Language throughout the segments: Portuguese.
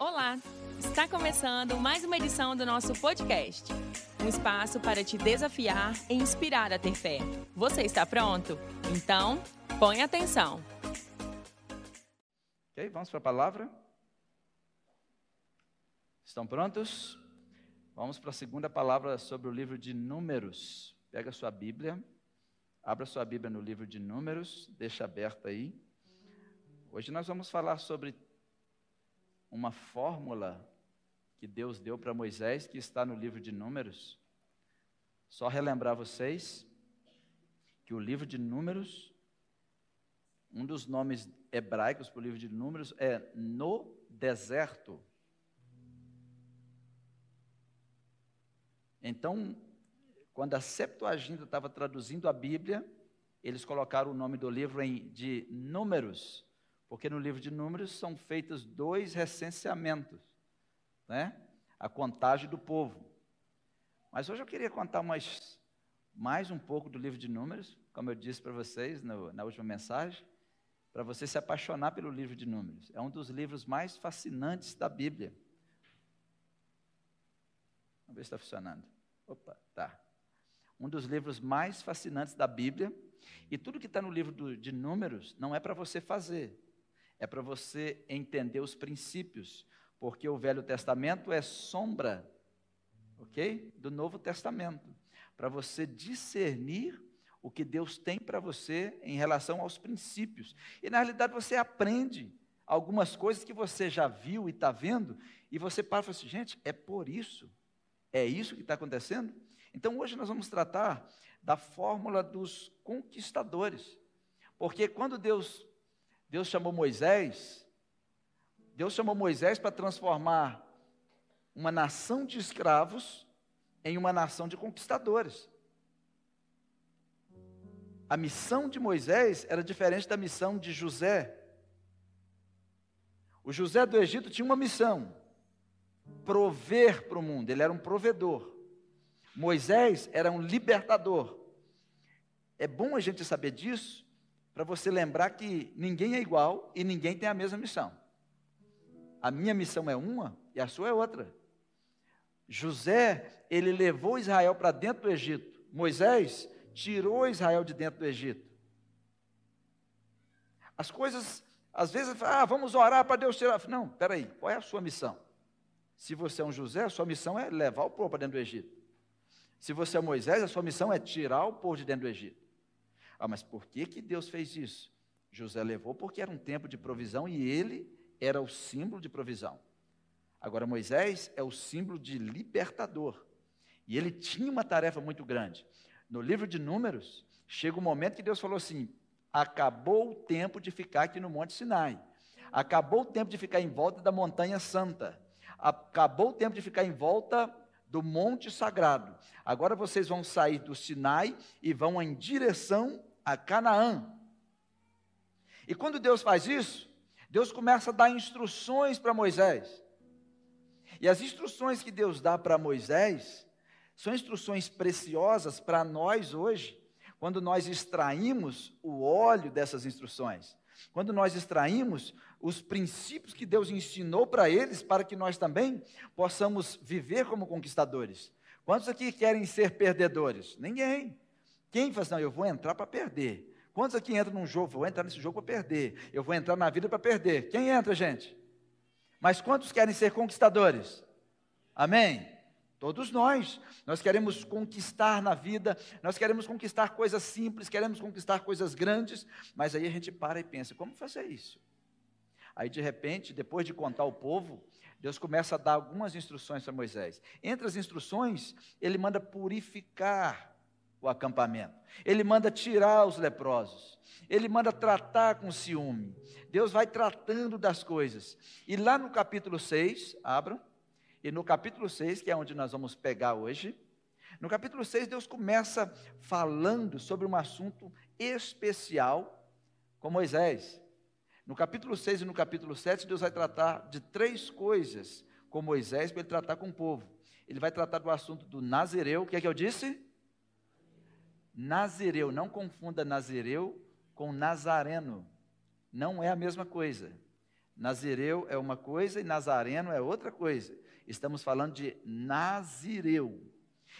Olá! Está começando mais uma edição do nosso podcast. Um espaço para te desafiar e inspirar a ter fé. Você está pronto? Então, põe atenção. Ok, vamos para a palavra? Estão prontos? Vamos para a segunda palavra sobre o livro de Números. Pega sua Bíblia, abra sua Bíblia no livro de Números, deixa aberta aí. Hoje nós vamos falar sobre uma fórmula que Deus deu para Moisés, que está no livro de Números. Só relembrar vocês que o livro de Números, um dos nomes hebraicos para o livro de Números é no deserto. Então, quando a Septuaginta estava traduzindo a Bíblia, eles colocaram o nome do livro em, de Números, porque no livro de Números são feitos dois recenseamentos, né? A contagem do povo. Mas hoje eu queria contar mais, mais um pouco do livro de Números, como eu disse para vocês no, na última mensagem, para você se apaixonar pelo livro de Números. É um dos livros mais fascinantes da Bíblia. Vamos ver se está funcionando. Opa, tá. Um dos livros mais fascinantes da Bíblia. E tudo que está no livro do, de Números não é para você fazer, é para você entender os princípios, porque o Velho Testamento é sombra, ok? Do Novo Testamento, para você discernir o que Deus tem para você em relação aos princípios. E na realidade você aprende algumas coisas que você já viu e está vendo, e você para e fala assim, gente, é por isso, é isso que está acontecendo? Então hoje nós vamos tratar da fórmula dos conquistadores, porque quando Deus Deus chamou Moisés, Deus chamou Moisés para transformar uma nação de escravos em uma nação de conquistadores. A missão de Moisés era diferente da missão de José. O José do Egito tinha uma missão: prover para o mundo, ele era um provedor. Moisés era um libertador. É bom a gente saber disso, para você lembrar que ninguém é igual e ninguém tem a mesma missão. A minha missão é uma e a sua é outra. José, ele levou Israel para dentro do Egito. Moisés tirou Israel de dentro do Egito. As coisas, às vezes, ah, vamos orar para Deus tirar. Não, peraí, qual é a sua missão? Se você é um José, a sua missão é levar o povo para dentro do Egito. Se você é Moisés, a sua missão é tirar o povo de dentro do Egito. Ah, mas por que, que Deus fez isso? José levou porque era um tempo de provisão e ele era o símbolo de provisão. Agora, Moisés é o símbolo de libertador. E ele tinha uma tarefa muito grande. No livro de Números, chega o um momento que Deus falou assim: acabou o tempo de ficar aqui no Monte Sinai. Acabou o tempo de ficar em volta da Montanha Santa. Acabou o tempo de ficar em volta do Monte Sagrado. Agora vocês vão sair do Sinai e vão em direção a Canaã. E quando Deus faz isso, Deus começa a dar instruções para Moisés. E as instruções que Deus dá para Moisés são instruções preciosas para nós hoje, quando nós extraímos o óleo dessas instruções. Quando nós extraímos os princípios que Deus ensinou para eles, para que nós também possamos viver como conquistadores. Quantos aqui querem ser perdedores? Ninguém. Quem fala assim, não, eu vou entrar para perder. Quantos aqui entram num jogo? Vou entrar nesse jogo para perder. Eu vou entrar na vida para perder. Quem entra, gente? Mas quantos querem ser conquistadores? Amém? Todos nós. Nós queremos conquistar na vida, nós queremos conquistar coisas simples, queremos conquistar coisas grandes, mas aí a gente para e pensa: como fazer isso? Aí, de repente, depois de contar o povo, Deus começa a dar algumas instruções para Moisés. Entre as instruções, ele manda purificar o acampamento. Ele manda tirar os leprosos. Ele manda tratar com ciúme. Deus vai tratando das coisas. E lá no capítulo 6, abram, e no capítulo 6, que é onde nós vamos pegar hoje, no capítulo 6, Deus começa falando sobre um assunto especial com Moisés. No capítulo 6 e no capítulo 7, Deus vai tratar de três coisas com Moisés para ele tratar com o povo. Ele vai tratar do assunto do Nazireu, o que é que eu disse? Nazireu, não confunda Nazireu com Nazareno. Não é a mesma coisa. Nazireu é uma coisa e Nazareno é outra coisa. Estamos falando de Nazireu.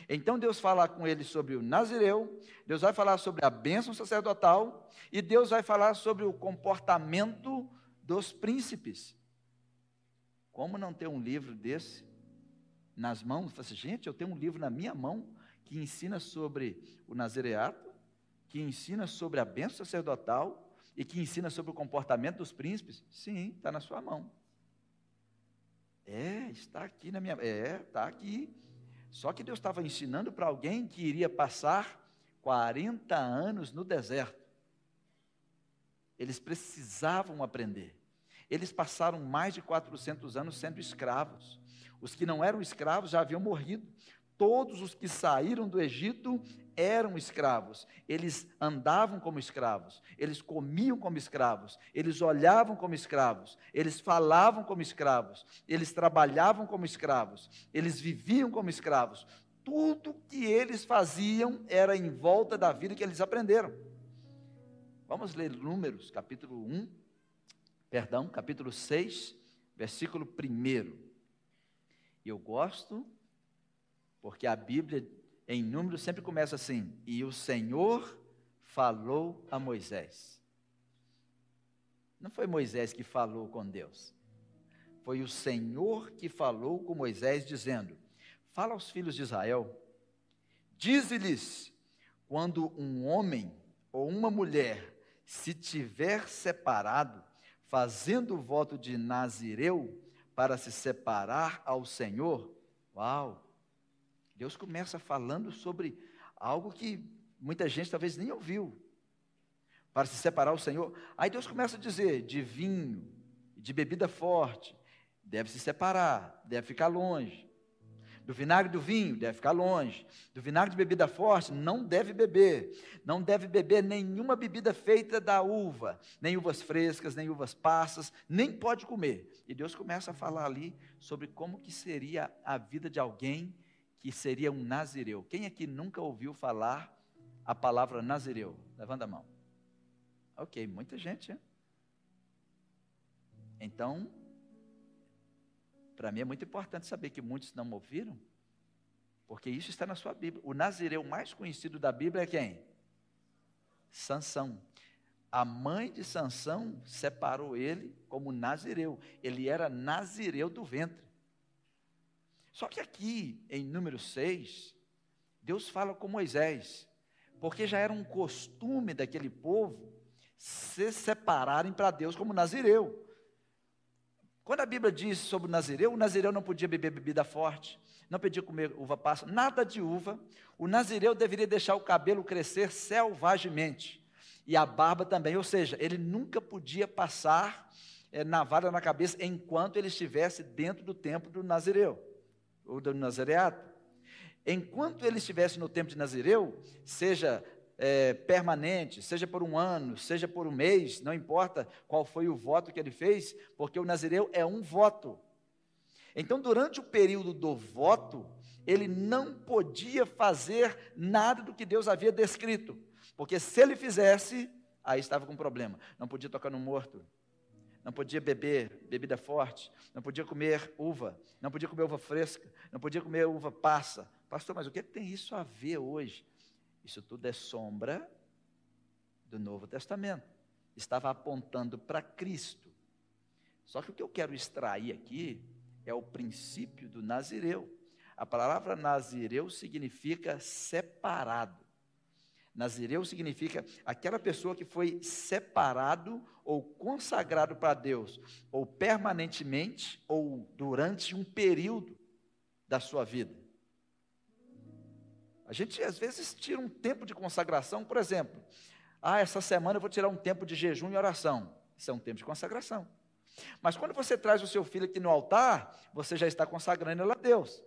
Então Deus fala com ele sobre o Nazireu, Deus vai falar sobre a bênção sacerdotal e Deus vai falar sobre o comportamento dos príncipes. Como não ter um livro desse nas mãos? Assim, gente, eu tenho um livro na minha mão que ensina sobre o nazireato, que ensina sobre a bênção sacerdotal e que ensina sobre o comportamento dos príncipes. Sim, está na sua mão. É, está aqui na minha. É, está aqui. Só que Deus estava ensinando para alguém que iria passar 40 anos no deserto. Eles precisavam aprender. Eles passaram mais de 400 anos sendo escravos. Os que não eram escravos já haviam morrido. Todos os que saíram do Egito eram escravos, eles andavam como escravos, eles comiam como escravos, eles olhavam como escravos, eles falavam como escravos, eles trabalhavam como escravos, eles viviam como escravos. Tudo que eles faziam era em volta da vida que eles aprenderam. Vamos ler Números, capítulo 1, perdão, capítulo 6, versículo 1. Eu gosto, porque a Bíblia em Números sempre começa assim: E o Senhor falou a Moisés. Não foi Moisés que falou com Deus. Foi o Senhor que falou com Moisés, dizendo: Fala aos filhos de Israel, dize-lhes: quando um homem ou uma mulher se tiver separado, fazendo o voto de Nazireu para se separar ao Senhor, uau, Deus começa falando sobre algo que muita gente talvez nem ouviu. Para se separar o Senhor. Aí Deus começa a dizer: de vinho, de bebida forte, deve se separar, deve ficar longe. Do vinagre do vinho, deve ficar longe. Do vinagre de bebida forte, não deve beber. Não deve beber nenhuma bebida feita da uva, nem uvas frescas, nem uvas passas, nem pode comer. E Deus começa a falar ali sobre como que seria a vida de alguém que seria um nazireu. Quem aqui nunca ouviu falar a palavra nazireu? Levanta a mão. Ok, muita gente. Hein? Então, para mim é muito importante saber que muitos não ouviram, porque isso está na sua Bíblia. O nazireu mais conhecido da Bíblia é quem? Sansão. A mãe de Sansão separou ele como nazireu. Ele era nazireu do ventre. Só que aqui, em número 6, Deus fala com Moisés, porque já era um costume daquele povo se separarem para Deus como Nazireu. Quando a Bíblia diz sobre o Nazireu, o Nazireu não podia beber bebida forte, não podia comer uva passa, nada de uva. O Nazireu deveria deixar o cabelo crescer selvagemente e a barba também, ou seja, ele nunca podia passar é, navalha na cabeça enquanto ele estivesse dentro do templo do Nazireu ou do Nazareato. Enquanto ele estivesse no tempo de Nazireu, seja é, permanente, seja por um ano, seja por um mês, não importa qual foi o voto que ele fez, porque o Nazireu é um voto. Então, durante o período do voto, ele não podia fazer nada do que Deus havia descrito, porque se ele fizesse, aí estava com problema. Não podia tocar no morto, não podia beber bebida forte, não podia comer uva, não podia comer uva fresca, não podia comer uva passa. Pastor, mas o que tem isso a ver hoje? Isso tudo é sombra do Novo Testamento. Estava apontando para Cristo. Só que o que eu quero extrair aqui é o princípio do Nazireu. A palavra Nazireu significa separado. Nazireu significa aquela pessoa que foi separado ou consagrado para Deus, ou permanentemente, ou durante um período da sua vida. A gente às vezes tira um tempo de consagração, por exemplo, ah, essa semana eu vou tirar um tempo de jejum e oração. Isso é um tempo de consagração. Mas quando você traz o seu filho aqui no altar, você já está consagrando ele a Deus.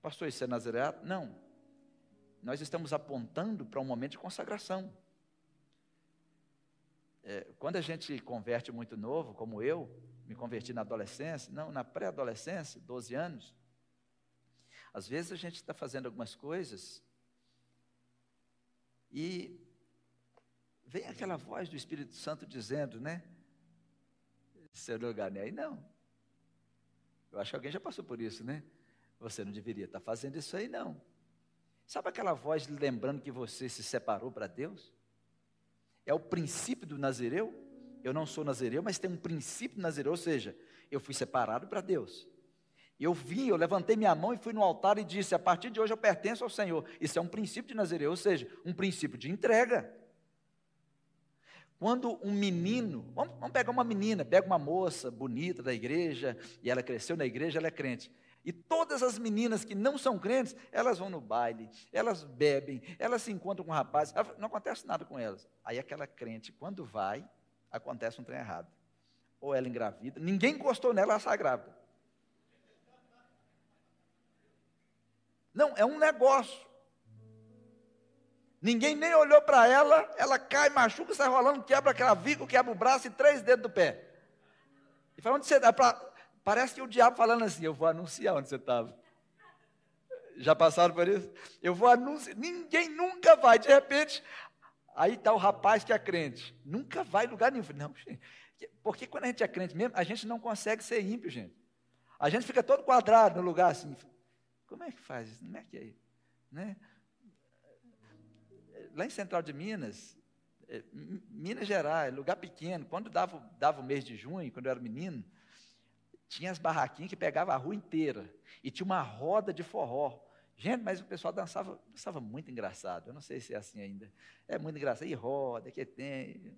Pastor, isso é nazareado? Não nós estamos apontando para um momento de consagração. É, quando a gente converte muito novo, como eu, me converti na adolescência, não, na pré-adolescência, 12 anos, às vezes a gente está fazendo algumas coisas e vem aquela voz do Espírito Santo dizendo, né? Lugar não é aí, não. Eu acho que alguém já passou por isso, né? Você não deveria estar fazendo isso aí, não. Sabe aquela voz lembrando que você se separou para Deus? É o princípio do Nazireu. Eu não sou Nazireu, mas tem um princípio Nazireu, ou seja, eu fui separado para Deus. Eu vim, eu levantei minha mão e fui no altar e disse: a partir de hoje eu pertenço ao Senhor. Isso é um princípio de Nazireu, ou seja, um princípio de entrega. Quando um menino, vamos, vamos, pegar uma menina, pega uma moça bonita da igreja, e ela cresceu na igreja, ela é crente. E todas as meninas que não são crentes, elas vão no baile, elas bebem, elas se encontram com rapazes, não acontece nada com elas. Aí aquela crente, quando vai, acontece um trem errado. Ou ela engravida, ninguém encostou nela, ela sai grávida. Não, é um negócio. Ninguém nem olhou para ela, ela cai, machuca, sai rolando, quebra clavícula, quebra o braço e três dedos do pé. E fala, onde você está? Parece que o diabo falando assim, eu vou anunciar onde você estava. Já passaram por isso? Eu vou anunciar, ninguém nunca vai, de repente, aí está o rapaz que é crente. Nunca vai lugar nenhum. Não, gente, porque quando a gente é crente mesmo, a gente não consegue ser ímpio, gente. A gente fica todo quadrado no lugar assim. Como é que faz isso? Como é que é? Né? Lá em Central de Minas, é, Minas Gerais, lugar pequeno, quando dava, dava o mês de junho, quando eu era menino, tinha as barraquinhas que pegava a rua inteira. E tinha uma roda de forró. Gente, mas o pessoal dançava, dançava muito engraçado. Eu não sei se é assim ainda. É muito engraçado. E roda, que tem.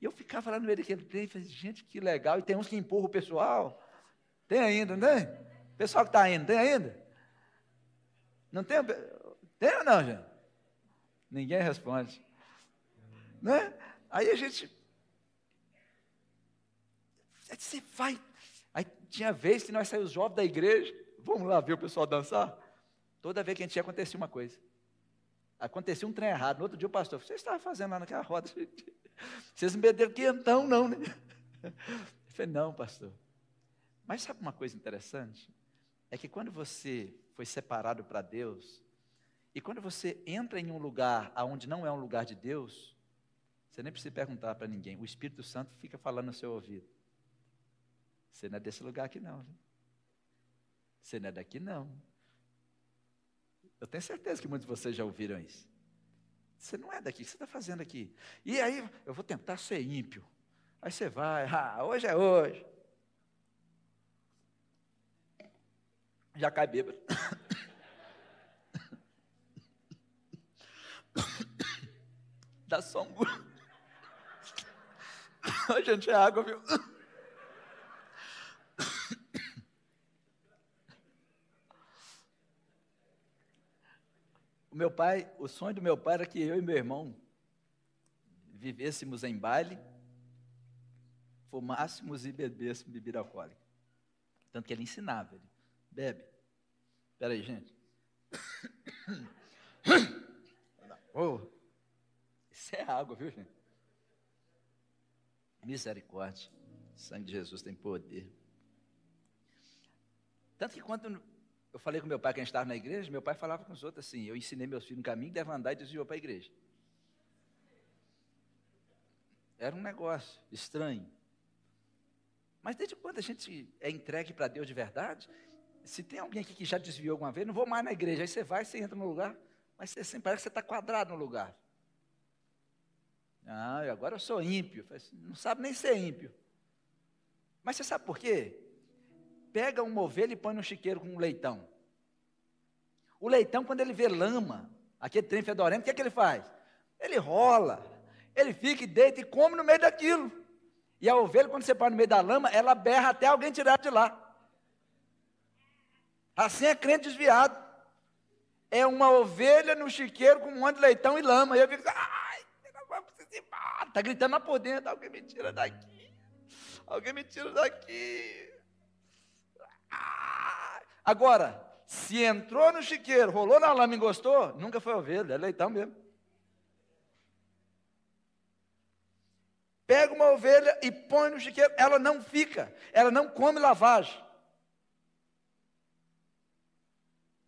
E eu ficava lá no meio daquele trem e falei, gente, que legal. E tem uns que empurram o pessoal. Tem ainda, não tem? Pessoal que está indo, tem ainda? Não tem? Tem ou não, gente? Ninguém responde. Né? Aí a gente. Você vai. Aí tinha vez que nós saímos jovens da igreja. Vamos lá ver o pessoal dançar? Toda vez que a gente ia, acontecia uma coisa. Acontecia um trem errado. No outro dia o pastor, você estava fazendo lá naquela roda? Vocês me perderam que então, não, né? Eu falei, não, pastor. Mas sabe uma coisa interessante? É que quando você foi separado para Deus, e quando você entra em um lugar onde não é um lugar de Deus, você nem precisa perguntar para ninguém, o Espírito Santo fica falando no seu ouvido. Você não é desse lugar aqui não. Você não é daqui não. Eu tenho certeza que muitos de vocês já ouviram isso. Você não é daqui, o que você está fazendo aqui? E aí, eu vou tentar ser ímpio. Aí você vai, ah, hoje é hoje. já cai bêbado. Dá só um. A gente é água, viu? O meu pai, o sonho do meu pai era que eu e meu irmão vivêssemos em baile, fumássemos e bebêssemos bebida alcoólica. Tanto que ele ensinava. Ele, Bebe. Espera aí, gente. Oh, isso é água, viu, gente? Misericórdia. O sangue de Jesus tem poder. Tanto que quando eu falei com meu pai que a gente estava na igreja, meu pai falava com os outros assim, eu ensinei meus filhos no caminho, devem andar e desviou para a igreja. Era um negócio estranho. Mas desde quando a gente é entregue para Deus de verdade, se tem alguém aqui que já desviou alguma vez, não vou mais na igreja. Aí você vai, você entra no lugar, mas você sempre parece que você está quadrado no lugar. Ah, agora eu sou ímpio. Assim, não sabe nem ser ímpio. Mas você sabe por quê? Pega uma ovelha e põe no chiqueiro com um leitão. O leitão, quando ele vê lama, aquele trem fedorento, o que, é que ele faz? Ele rola, ele fica e deita e come no meio daquilo. E a ovelha, quando você põe no meio da lama, ela berra até alguém tirar de lá. Assim é crente desviado. É uma ovelha no chiqueiro com um monte de leitão e lama. E eu fico, ai. Está gritando lá por dentro, alguém me tira daqui. Alguém me tira daqui. Ah. Agora, se entrou no chiqueiro, rolou na lama e gostou, nunca foi ovelha, é leitão mesmo. Pega uma ovelha e põe no chiqueiro, ela não fica, ela não come lavagem.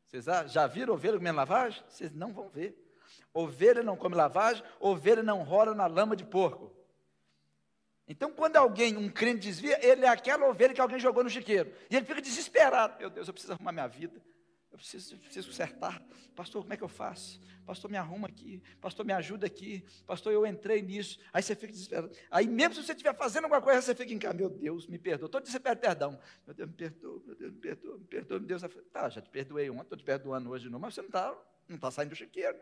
Vocês já viram ovelha comendo lavagem? Vocês não vão ver. Ovelha não come lavagem, ovelha não rola na lama de porco. Então, quando alguém, um crente desvia, ele é aquela ovelha que alguém jogou no chiqueiro. E ele fica desesperado. Meu Deus, eu preciso arrumar minha vida. Eu preciso, eu preciso consertar. Pastor, como é que eu faço? Pastor, me arruma aqui. Pastor, me ajuda aqui. Pastor, eu entrei nisso. Aí você fica desesperado. Aí mesmo se você estiver fazendo alguma coisa, você fica em casa. Meu Deus, me perdoa. Estou desesperado, perdão. Meu Deus, me perdoa. Meu Deus, me perdoa. Me perdoa, meu Deus. Tá, já te perdoei ontem, estou te perdoando hoje novo, mas você não está não tá saindo do chiqueiro.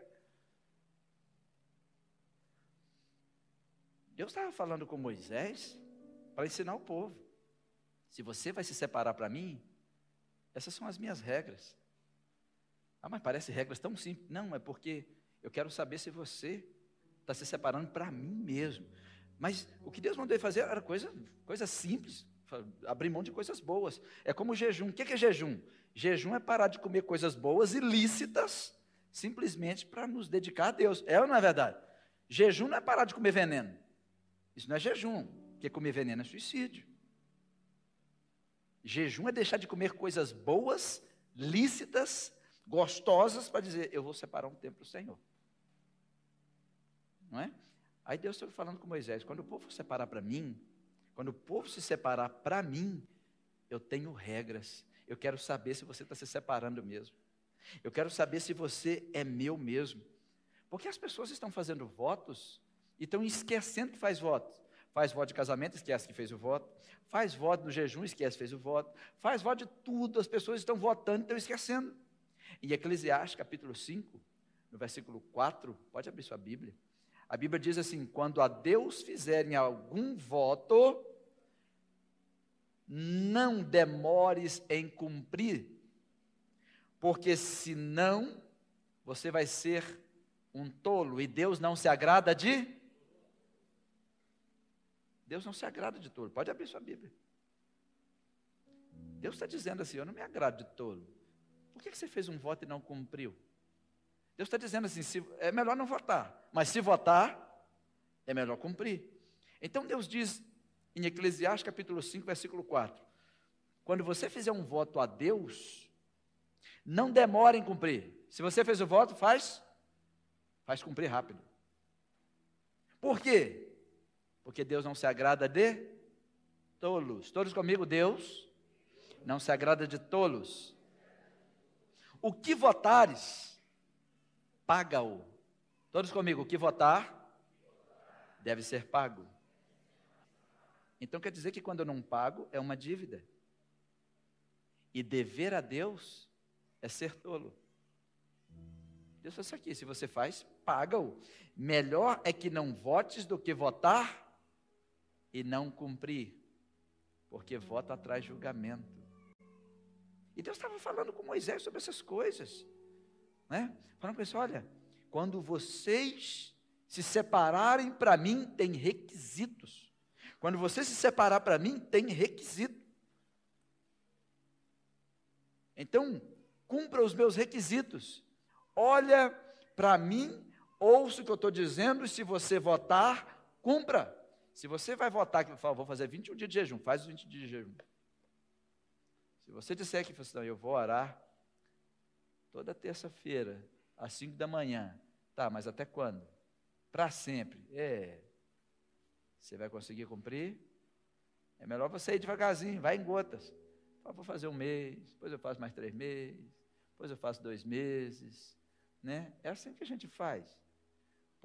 Deus estava falando com Moisés para ensinar o povo. Se você vai se separar para mim, essas são as minhas regras. Ah, mas parece regras tão simples. Não, é porque eu quero saber se você está se separando para mim mesmo. Mas o que Deus mandou ele fazer era coisa, coisa simples, abrir mão de coisas boas. É como jejum. O que é jejum? Jejum é parar de comer coisas boas e lícitas, simplesmente para nos dedicar a Deus. É ou não é verdade? Jejum não é parar de comer veneno. Isso não é jejum, porque comer veneno é suicídio. Jejum é deixar de comer coisas boas, lícitas, gostosas, para dizer, eu vou separar um tempo para o Senhor. Não é? Aí Deus está falando com Moisés, quando o povo se separar para mim, quando o povo se separar para mim, eu tenho regras. Eu quero saber se você está se separando mesmo. Eu quero saber se você é meu mesmo. Porque as pessoas estão fazendo votos e estão esquecendo que faz voto. Faz voto de casamento, esquece que fez o voto. Faz voto no jejum, esquece que fez o voto. Faz voto de tudo, as pessoas estão votando e estão esquecendo. Em Eclesiastes, capítulo 5, no versículo 4, pode abrir sua Bíblia. A Bíblia diz assim: quando a Deus fizerem algum voto, não demores em cumprir, porque senão você vai ser um tolo e Deus não se agrada de Deus não se agrada de tolo. Pode abrir sua Bíblia. Deus está dizendo assim: Eu não me agrado de tolo. Por que você fez um voto e não cumpriu? Deus está dizendo assim: se, é melhor não votar, mas se votar, é melhor cumprir. Então Deus diz em Eclesiastes capítulo 5, versículo 4: Quando você fizer um voto a Deus, não demore em cumprir. Se você fez o voto, faz, faz cumprir rápido. Por quê? Porque Deus não se agrada de tolos. Todos comigo, Deus não se agrada de tolos. O que votares, paga-o. Todos comigo, o que votar, deve ser pago. Então quer dizer que quando eu não pago, é uma dívida. E dever a Deus é ser tolo. Deus faz isso aqui, se você faz, paga-o. Melhor é que não votes do que votar e não cumprir, porque vota atrás julgamento. E Deus estava falando com Moisés sobre essas coisas, né? Falando com ele, olha, quando vocês se separarem para mim, tem requisitos. Quando você se separar para mim, tem requisito. Então, cumpra os meus requisitos. Olha para mim, ouça o que eu estou dizendo, e se você votar, cumpra. Se você vai votar que fala, vou fazer 21 dias de jejum, faz os 20 dias de jejum. Se você disser que assim, eu vou orar toda terça-feira, às 5 da manhã, tá, mas até quando? Para sempre. É. Você vai conseguir cumprir? É melhor você ir devagarzinho, vai em gotas. Fala, vou fazer um mês, depois eu faço mais três meses, depois eu faço dois meses. Né? É assim que a gente faz.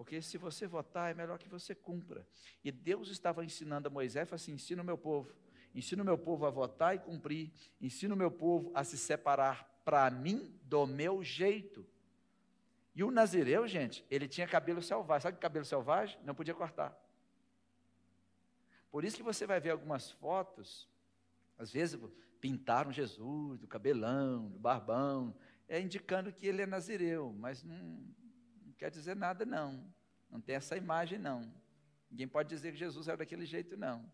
Porque se você votar, é melhor que você cumpra. E Deus estava ensinando a Moisés, assim: ensina o meu povo, ensina o meu povo a votar e cumprir, ensina o meu povo a se separar para mim do meu jeito. E o Nazireu, gente, ele tinha cabelo selvagem. Sabe que cabelo selvagem? Não podia cortar. Por isso que você vai ver algumas fotos, às vezes pintaram Jesus, do cabelão, do barbão, é indicando que ele é Nazireu, mas não, quer dizer nada, não. Não tem essa imagem, não. Ninguém pode dizer que Jesus era daquele jeito, não.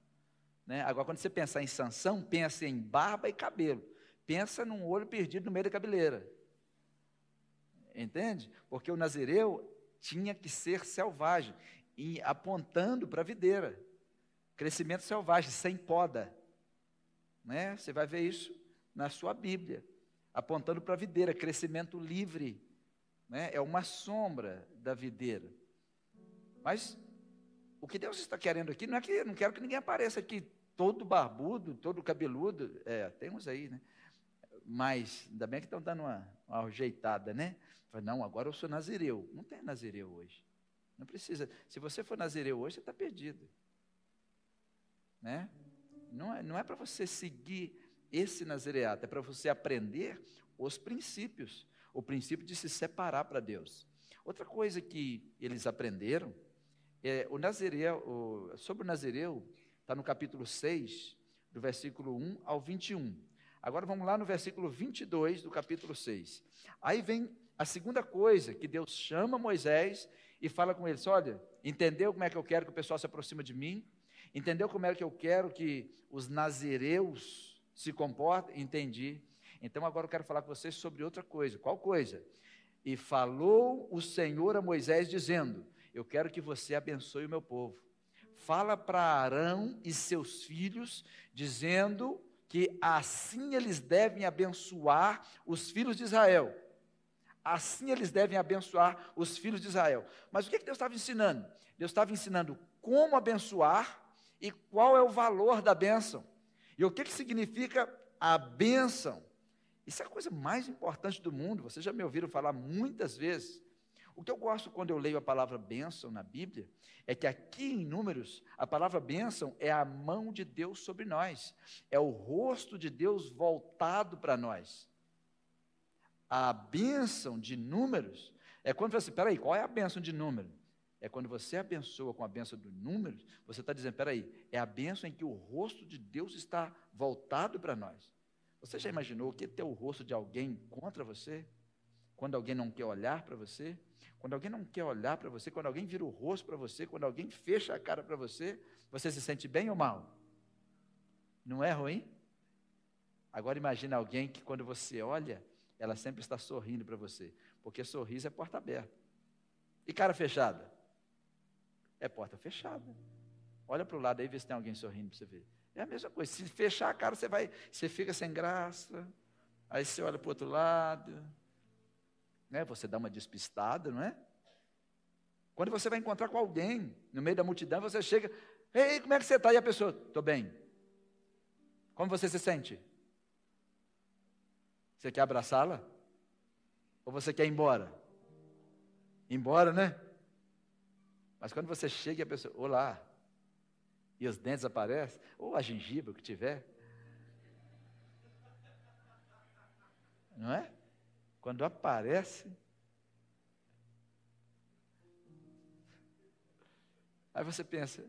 Né? Agora, quando você pensar em Sansão, pensa em barba e cabelo. Pensa num olho perdido no meio da cabeleira. Entende? Porque o Nazireu tinha que ser selvagem, e apontando para a videira. Crescimento selvagem, sem poda. Né? Você vai ver isso na sua Bíblia. Apontando para a videira, crescimento livre né? é uma sombra da videira. Mas o que Deus está querendo aqui não é que não quero que ninguém apareça aqui todo barbudo, todo cabeludo. É, tem uns aí, né? Mas ainda bem que estão dando uma, uma ajeitada, né? não, agora eu sou nazireu. Não tem nazireu hoje. Não precisa. Se você for nazireu hoje, você está perdido. Né? Não é, não é para você seguir esse nazireato, é para você aprender os princípios. O princípio de se separar para Deus. Outra coisa que eles aprenderam é o nazireu, sobre o nazireu, está no capítulo 6, do versículo 1 ao 21. Agora vamos lá no versículo 22 do capítulo 6. Aí vem a segunda coisa que Deus chama Moisés e fala com eles: olha, entendeu como é que eu quero que o pessoal se aproxime de mim? Entendeu como é que eu quero que os nazireus se comportem? Entendi. Então agora eu quero falar com vocês sobre outra coisa. Qual coisa? E falou o Senhor a Moisés, dizendo: Eu quero que você abençoe o meu povo. Fala para Arão e seus filhos, dizendo que assim eles devem abençoar os filhos de Israel. Assim eles devem abençoar os filhos de Israel. Mas o que Deus estava ensinando? Deus estava ensinando como abençoar e qual é o valor da bênção. E o que, que significa a bênção? Isso é a coisa mais importante do mundo. Vocês já me ouviram falar muitas vezes. O que eu gosto quando eu leio a palavra bênção na Bíblia é que aqui em Números, a palavra bênção é a mão de Deus sobre nós, é o rosto de Deus voltado para nós. A bênção de Números é quando você, peraí, qual é a bênção de Números? É quando você abençoa com a bênção do Números, você está dizendo, peraí, é a bênção em que o rosto de Deus está voltado para nós. Você já imaginou que ter o rosto de alguém contra você? Quando alguém não quer olhar para você? Quando alguém não quer olhar para você, quando alguém vira o rosto para você, quando alguém fecha a cara para você, você se sente bem ou mal? Não é ruim? Agora imagine alguém que quando você olha, ela sempre está sorrindo para você, porque sorriso é porta aberta. E cara fechada? É porta fechada. Olha para o lado aí vê se tem alguém sorrindo para você ver. É a mesma coisa. Se fechar a cara, você vai, você fica sem graça. Aí você olha para o outro lado. Né? Você dá uma despistada, não é? Quando você vai encontrar com alguém no meio da multidão, você chega, ei, como é que você está? E a pessoa, estou bem. Como você se sente? Você quer abraçá-la? Ou você quer ir embora? embora, né? Mas quando você chega e a pessoa, olá, e os dentes aparecem, ou a gengiva que tiver. Não é? Quando aparece. Aí você pensa,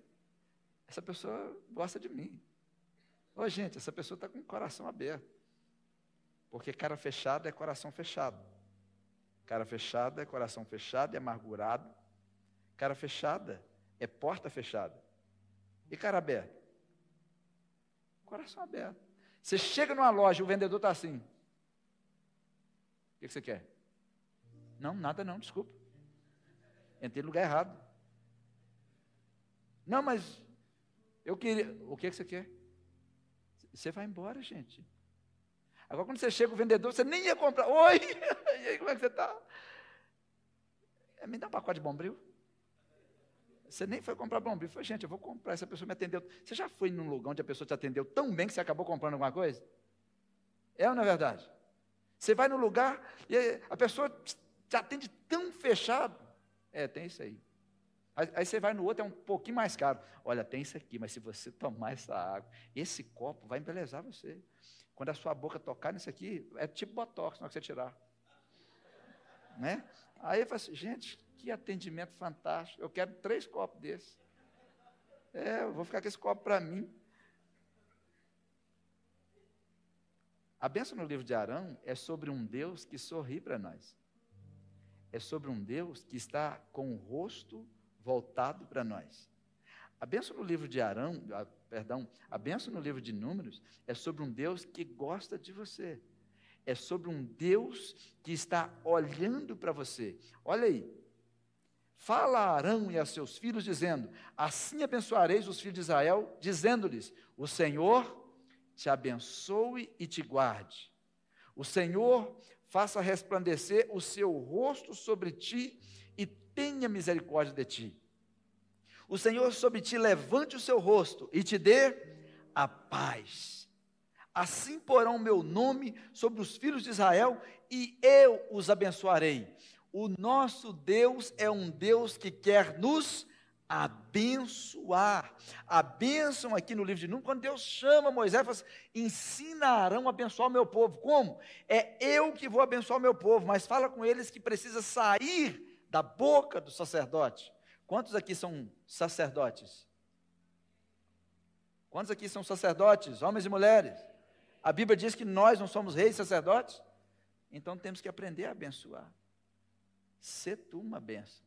essa pessoa gosta de mim. Ô gente, essa pessoa está com o coração aberto. Porque cara fechada é coração fechado. Cara fechada é coração fechado e amargurado. Cara fechada é porta fechada. E cara aberto? Coração aberto. Você chega numa loja, o vendedor está assim. O que você quer? Não, nada não, desculpa. Entrei no lugar errado. Não, mas eu queria. O que você quer? Você vai embora, gente. Agora, quando você chega o vendedor, você nem ia comprar. Oi! E aí, como é que você está? É, me dá um pacote de bombril. Você nem foi comprar bombril. Foi, gente, eu vou comprar. Essa pessoa me atendeu. Você já foi num lugar onde a pessoa te atendeu tão bem que você acabou comprando alguma coisa? É ou não é verdade? Você vai no lugar e a pessoa te atende tão fechado. É, tem isso aí. Aí você vai no outro, é um pouquinho mais caro. Olha, tem isso aqui, mas se você tomar essa água, esse copo vai embelezar você. Quando a sua boca tocar nisso aqui, é tipo botox, na hora que você tirar. Né? Aí eu falo assim, gente, que atendimento fantástico. Eu quero três copos desses. É, eu vou ficar com esse copo para mim. A bênção no livro de Arão é sobre um Deus que sorri para nós. É sobre um Deus que está com o rosto voltado para nós. A bênção no livro de Arão, a, perdão, a bênção no livro de Números é sobre um Deus que gosta de você. É sobre um Deus que está olhando para você. Olha aí, Fala a Arão e a seus filhos, dizendo: Assim abençoareis os filhos de Israel, dizendo-lhes: O Senhor te abençoe e te guarde. O Senhor faça resplandecer o seu rosto sobre ti e tenha misericórdia de ti. O Senhor sobre ti levante o seu rosto e te dê a paz. Assim porão meu nome sobre os filhos de Israel e eu os abençoarei. O nosso Deus é um Deus que quer nos abençoar. A bênção aqui no livro de Números, quando Deus chama Moisés, fala assim, ensinarão a abençoar o meu povo. Como? É eu que vou abençoar o meu povo, mas fala com eles que precisa sair da boca do sacerdote. Quantos aqui são sacerdotes? Quantos aqui são sacerdotes, homens e mulheres? A Bíblia diz que nós não somos reis sacerdotes, então temos que aprender a abençoar. Ser tu uma bênção.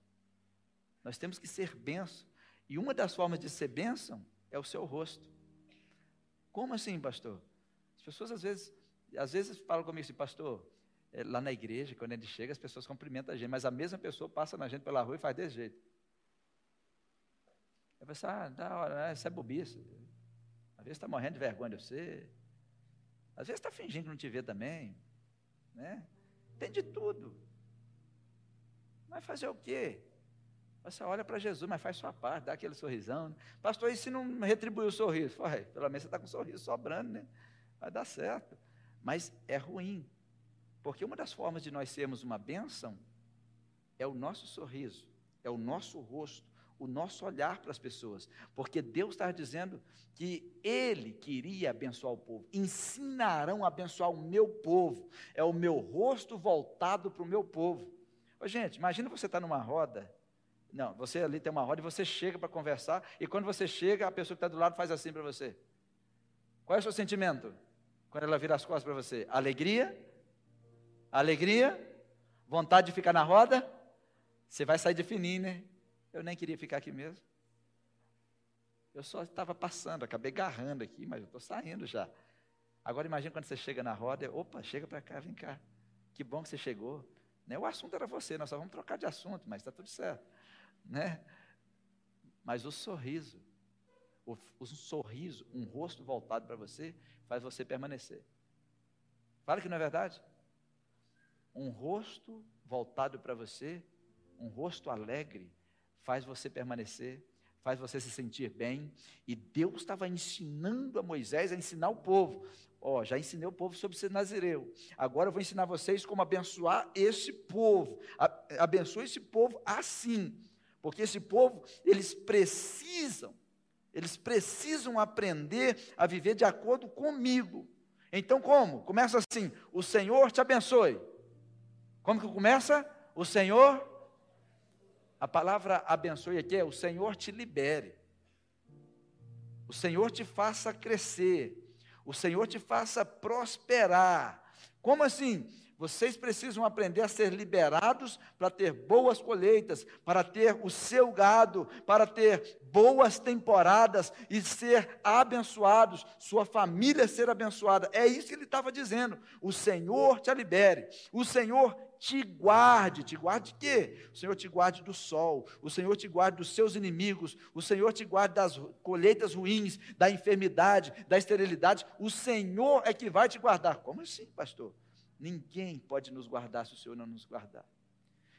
Nós temos que ser bênção. E uma das formas de ser bênção é o seu rosto. Como assim, pastor? As pessoas às vezes, às vezes falam comigo assim, pastor, é, lá na igreja, quando ele chega, as pessoas cumprimentam a gente, mas a mesma pessoa passa na gente pela rua e faz desse jeito. Eu penso, ah, da hora, né? isso é bobice. Às vezes está morrendo de vergonha de você. Às vezes está fingindo que não te vê também. Né? Tem de tudo. Vai fazer o quê? Você olha para Jesus, mas faz sua parte, dá aquele sorrisão. Né? Pastor, e se não retribuir o sorriso? Vai, pelo menos você está com o sorriso sobrando, né? Vai dar certo. Mas é ruim, porque uma das formas de nós sermos uma bênção é o nosso sorriso, é o nosso rosto, o nosso olhar para as pessoas. Porque Deus está dizendo que Ele queria abençoar o povo. Ensinarão a abençoar o meu povo. É o meu rosto voltado para o meu povo. Ô, gente, imagina você estar tá numa roda não, você ali tem uma roda e você chega para conversar, e quando você chega, a pessoa que está do lado faz assim para você. Qual é o seu sentimento? Quando ela vira as costas para você? Alegria? Alegria? Vontade de ficar na roda? Você vai sair de fininho, né? Eu nem queria ficar aqui mesmo. Eu só estava passando, acabei garrando aqui, mas eu estou saindo já. Agora imagine quando você chega na roda, opa, chega para cá, vem cá. Que bom que você chegou. Né? O assunto era você, nós só vamos trocar de assunto, mas está tudo certo né? Mas o sorriso, o, o sorriso, um rosto voltado para você, faz você permanecer. Fala que não é verdade? Um rosto voltado para você, um rosto alegre, faz você permanecer, faz você se sentir bem. E Deus estava ensinando a Moisés a ensinar o povo. Ó, já ensinei o povo sobre ser nazireu. Agora eu vou ensinar vocês como abençoar esse povo. Abençoe esse povo assim. Porque esse povo, eles precisam, eles precisam aprender a viver de acordo comigo. Então, como? Começa assim: o Senhor te abençoe. Como que começa? O Senhor. A palavra abençoe aqui é: o Senhor te libere. O Senhor te faça crescer. O Senhor te faça prosperar. Como assim? Vocês precisam aprender a ser liberados para ter boas colheitas, para ter o seu gado, para ter boas temporadas e ser abençoados, sua família ser abençoada. É isso que ele estava dizendo. O Senhor te libere, o Senhor te guarde. Te guarde de quê? O Senhor te guarde do sol, o Senhor te guarde dos seus inimigos, o Senhor te guarde das colheitas ruins, da enfermidade, da esterilidade. O Senhor é que vai te guardar. Como assim, pastor? Ninguém pode nos guardar se o Senhor não nos guardar.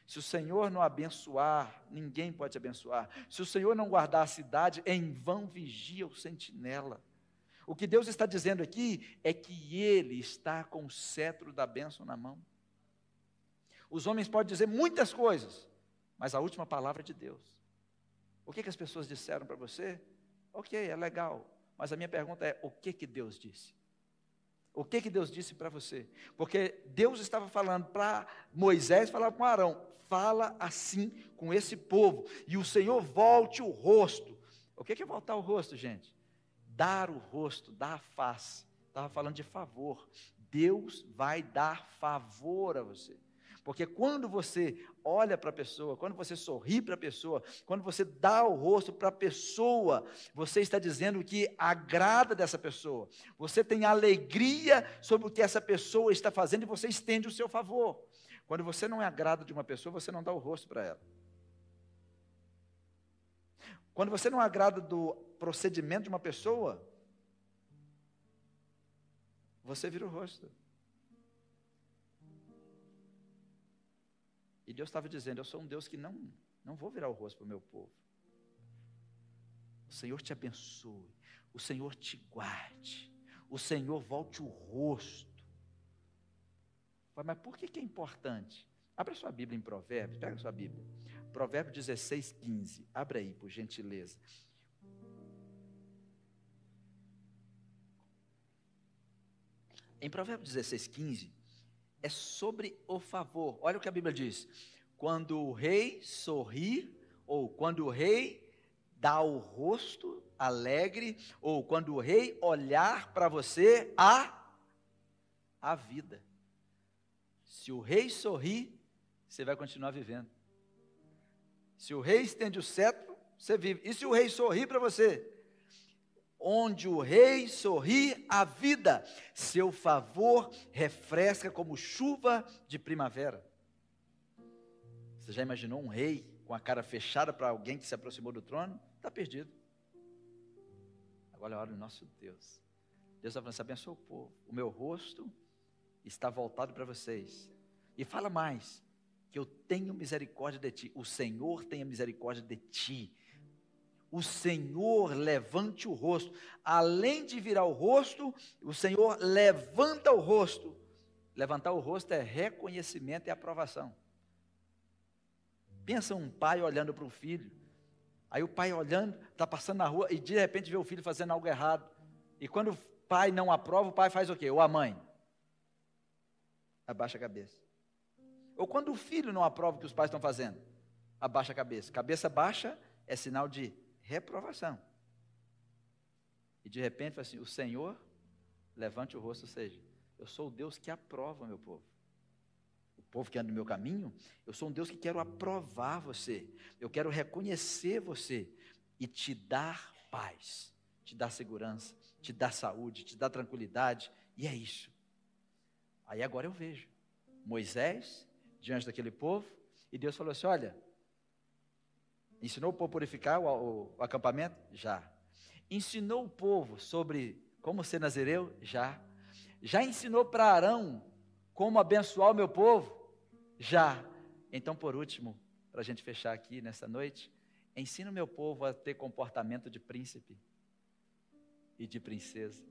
Se o Senhor não abençoar, ninguém pode abençoar. Se o Senhor não guardar a cidade, em vão vigia o sentinela. O que Deus está dizendo aqui é que Ele está com o cetro da bênção na mão. Os homens podem dizer muitas coisas, mas a última palavra é de Deus. O que, que as pessoas disseram para você? Ok, é legal, mas a minha pergunta é: o que, que Deus disse? O que, que Deus disse para você? Porque Deus estava falando para Moisés, falar com Arão, fala assim com esse povo, e o Senhor volte o rosto. O que, que é voltar o rosto, gente? Dar o rosto, dar a face. Estava falando de favor. Deus vai dar favor a você. Porque quando você olha para a pessoa, quando você sorri para a pessoa, quando você dá o rosto para a pessoa, você está dizendo que agrada dessa pessoa. Você tem alegria sobre o que essa pessoa está fazendo e você estende o seu favor. Quando você não é agrado de uma pessoa, você não dá o rosto para ela. Quando você não agrada do procedimento de uma pessoa, você vira o rosto. E Deus estava dizendo: Eu sou um Deus que não, não vou virar o rosto para o meu povo. Senhor te abençoe, o Senhor te guarde, o Senhor volte o rosto. Mas por que, é importante? Abra sua Bíblia em Provérbios, pega sua Bíblia. Provérbios 16, 15. Abra aí, por gentileza. Em Provérbios 16, 15, é sobre o favor. Olha o que a Bíblia diz. Quando o rei sorri, ou quando o rei dá o rosto alegre, ou quando o rei olhar para você, a, a vida. Se o rei sorri, você vai continuar vivendo. Se o rei estende o cetro, você vive. E se o rei sorri para você? Onde o rei sorri, a vida, seu favor refresca como chuva de primavera. Você já imaginou um rei com a cara fechada para alguém que se aproximou do trono? Está perdido. Agora é hora do nosso Deus. Deus vai falando, abençoa o povo. O meu rosto está voltado para vocês. E fala mais, que eu tenho misericórdia de ti. O Senhor tenha misericórdia de ti. O Senhor levante o rosto. Além de virar o rosto, o Senhor levanta o rosto. Levantar o rosto é reconhecimento e aprovação. Pensa um pai olhando para o filho. Aí o pai olhando, está passando na rua e de repente vê o filho fazendo algo errado. E quando o pai não aprova, o pai faz o quê? Ou a mãe? Abaixa a cabeça. Ou quando o filho não aprova o que os pais estão fazendo? Abaixa a cabeça. Cabeça baixa é sinal de reprovação. E de repente, assim, o Senhor levante o rosto, ou seja, eu sou o Deus que aprova meu povo povo que anda no meu caminho, eu sou um Deus que quero aprovar você, eu quero reconhecer você e te dar paz, te dar segurança, te dar saúde, te dar tranquilidade, e é isso. Aí agora eu vejo Moisés diante daquele povo, e Deus falou assim: Olha, ensinou o povo a purificar o, o, acampamento? Já. Ensinou o povo sobre como ser nazireu? Já. Já ensinou para Arão como abençoar o meu povo? Já. Então, por último, para a gente fechar aqui nessa noite, ensina o meu povo a ter comportamento de príncipe e de princesa.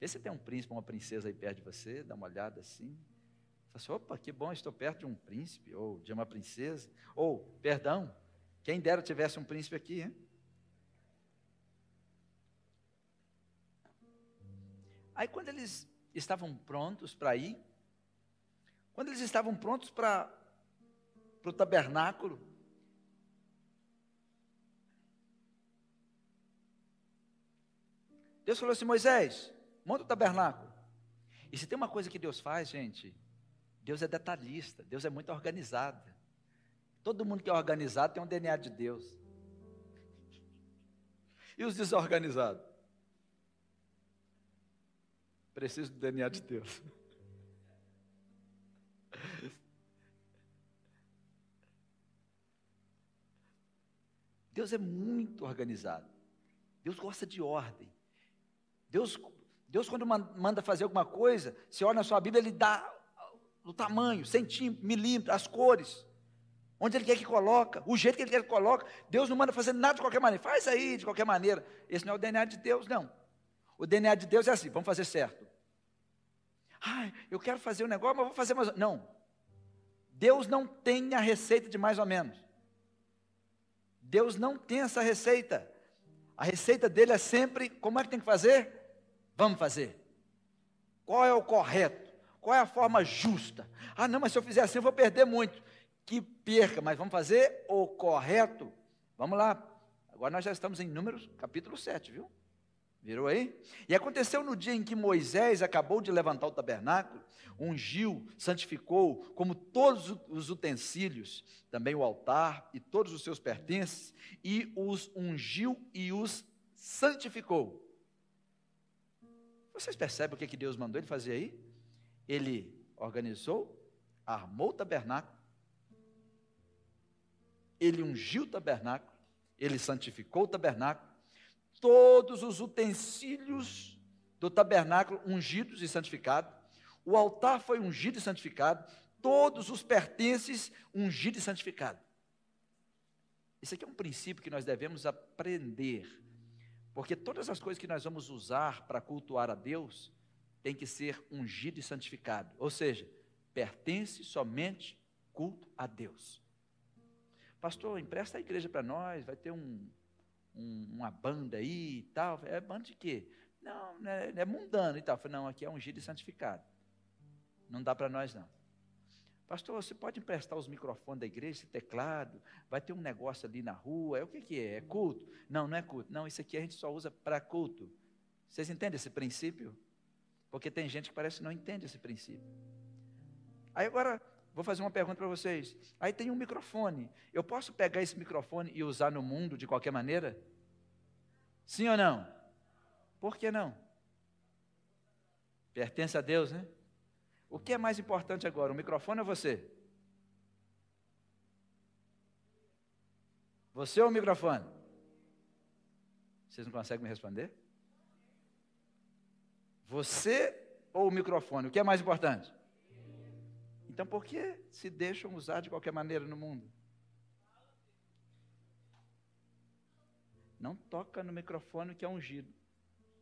Vê se tem um príncipe ou uma princesa aí perto de você, dá uma olhada assim. Fala assim, opa, que bom, estou perto de um príncipe ou de uma princesa. Ou, perdão, quem dera tivesse um príncipe aqui, hein? Aí quando eles estavam prontos para ir, quando eles estavam prontos para o tabernáculo, Deus falou assim: Moisés, monta o tabernáculo. E se tem uma coisa que Deus faz, gente, Deus é detalhista, Deus é muito organizado. Todo mundo que é organizado tem um DNA de Deus. E os desorganizados? Preciso do DNA de Deus. Deus é muito organizado. Deus gosta de ordem. Deus, Deus quando manda fazer alguma coisa, você olha na sua Bíblia, Ele dá o tamanho, centímetro, milímetro, as cores, onde Ele quer que coloca, o jeito que Ele quer que coloca. Deus não manda fazer nada de qualquer maneira. Faz aí de qualquer maneira. Esse não é o DNA de Deus, não. O DNA de Deus é assim, vamos fazer certo. Ai, eu quero fazer um negócio, mas vou fazer mais. Não. Deus não tem a receita de mais ou menos. Deus não tem essa receita. A receita dele é sempre: como é que tem que fazer? Vamos fazer. Qual é o correto? Qual é a forma justa? Ah, não, mas se eu fizer assim eu vou perder muito. Que perca, mas vamos fazer o correto. Vamos lá. Agora nós já estamos em Números capítulo 7, viu? Virou aí? E aconteceu no dia em que Moisés acabou de levantar o tabernáculo, ungiu, santificou, como todos os utensílios, também o altar e todos os seus pertences, e os ungiu e os santificou. Vocês percebem o que, que Deus mandou ele fazer aí? Ele organizou, armou o tabernáculo, ele ungiu o tabernáculo, ele santificou o tabernáculo, todos os utensílios do tabernáculo ungidos e santificados, o altar foi ungido e santificado, todos os pertences ungidos e santificados. Esse aqui é um princípio que nós devemos aprender Porque todas as coisas que nós vamos usar para cultuar a Deus tem que ser ungido e santificado. Ou seja, pertence somente culto a Deus. Pastor, empresta a igreja para nós, vai ter um, um, uma banda aí e tal. É banda de quê? Não, é, é mundano e tal. falei, não, aqui é ungido e santificado. Não dá para nós não. Pastor, você pode emprestar os microfones da igreja, esse teclado, vai ter um negócio ali na rua, é o que, que é? É culto? Não, não é culto. Não, isso aqui a gente só usa para culto. Vocês entendem esse princípio? Porque tem gente que parece que não entende esse princípio. Aí agora, vou fazer uma pergunta para vocês. Aí tem um microfone. Eu posso pegar esse microfone e usar no mundo de qualquer maneira? Sim ou não? Por que não? Pertence a Deus, né? O que é mais importante agora, o microfone ou você? Você ou o microfone? Vocês não conseguem me responder? Você ou o microfone? O que é mais importante? Então por que se deixam usar de qualquer maneira no mundo? Não toca no microfone que é ungido,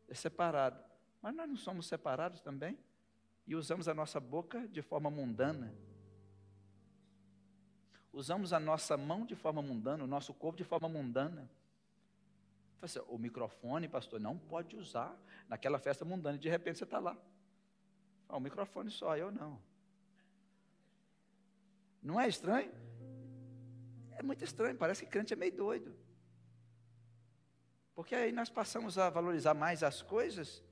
é separado. Mas nós não somos separados também? E usamos a nossa boca de forma mundana. Usamos a nossa mão de forma mundana, o nosso corpo de forma mundana. Assim, o microfone, pastor, não pode usar naquela festa mundana e de repente você está lá. Ah, o microfone só, eu não. Não é estranho? É muito estranho, parece que crente é meio doido. Porque aí nós passamos a valorizar mais as coisas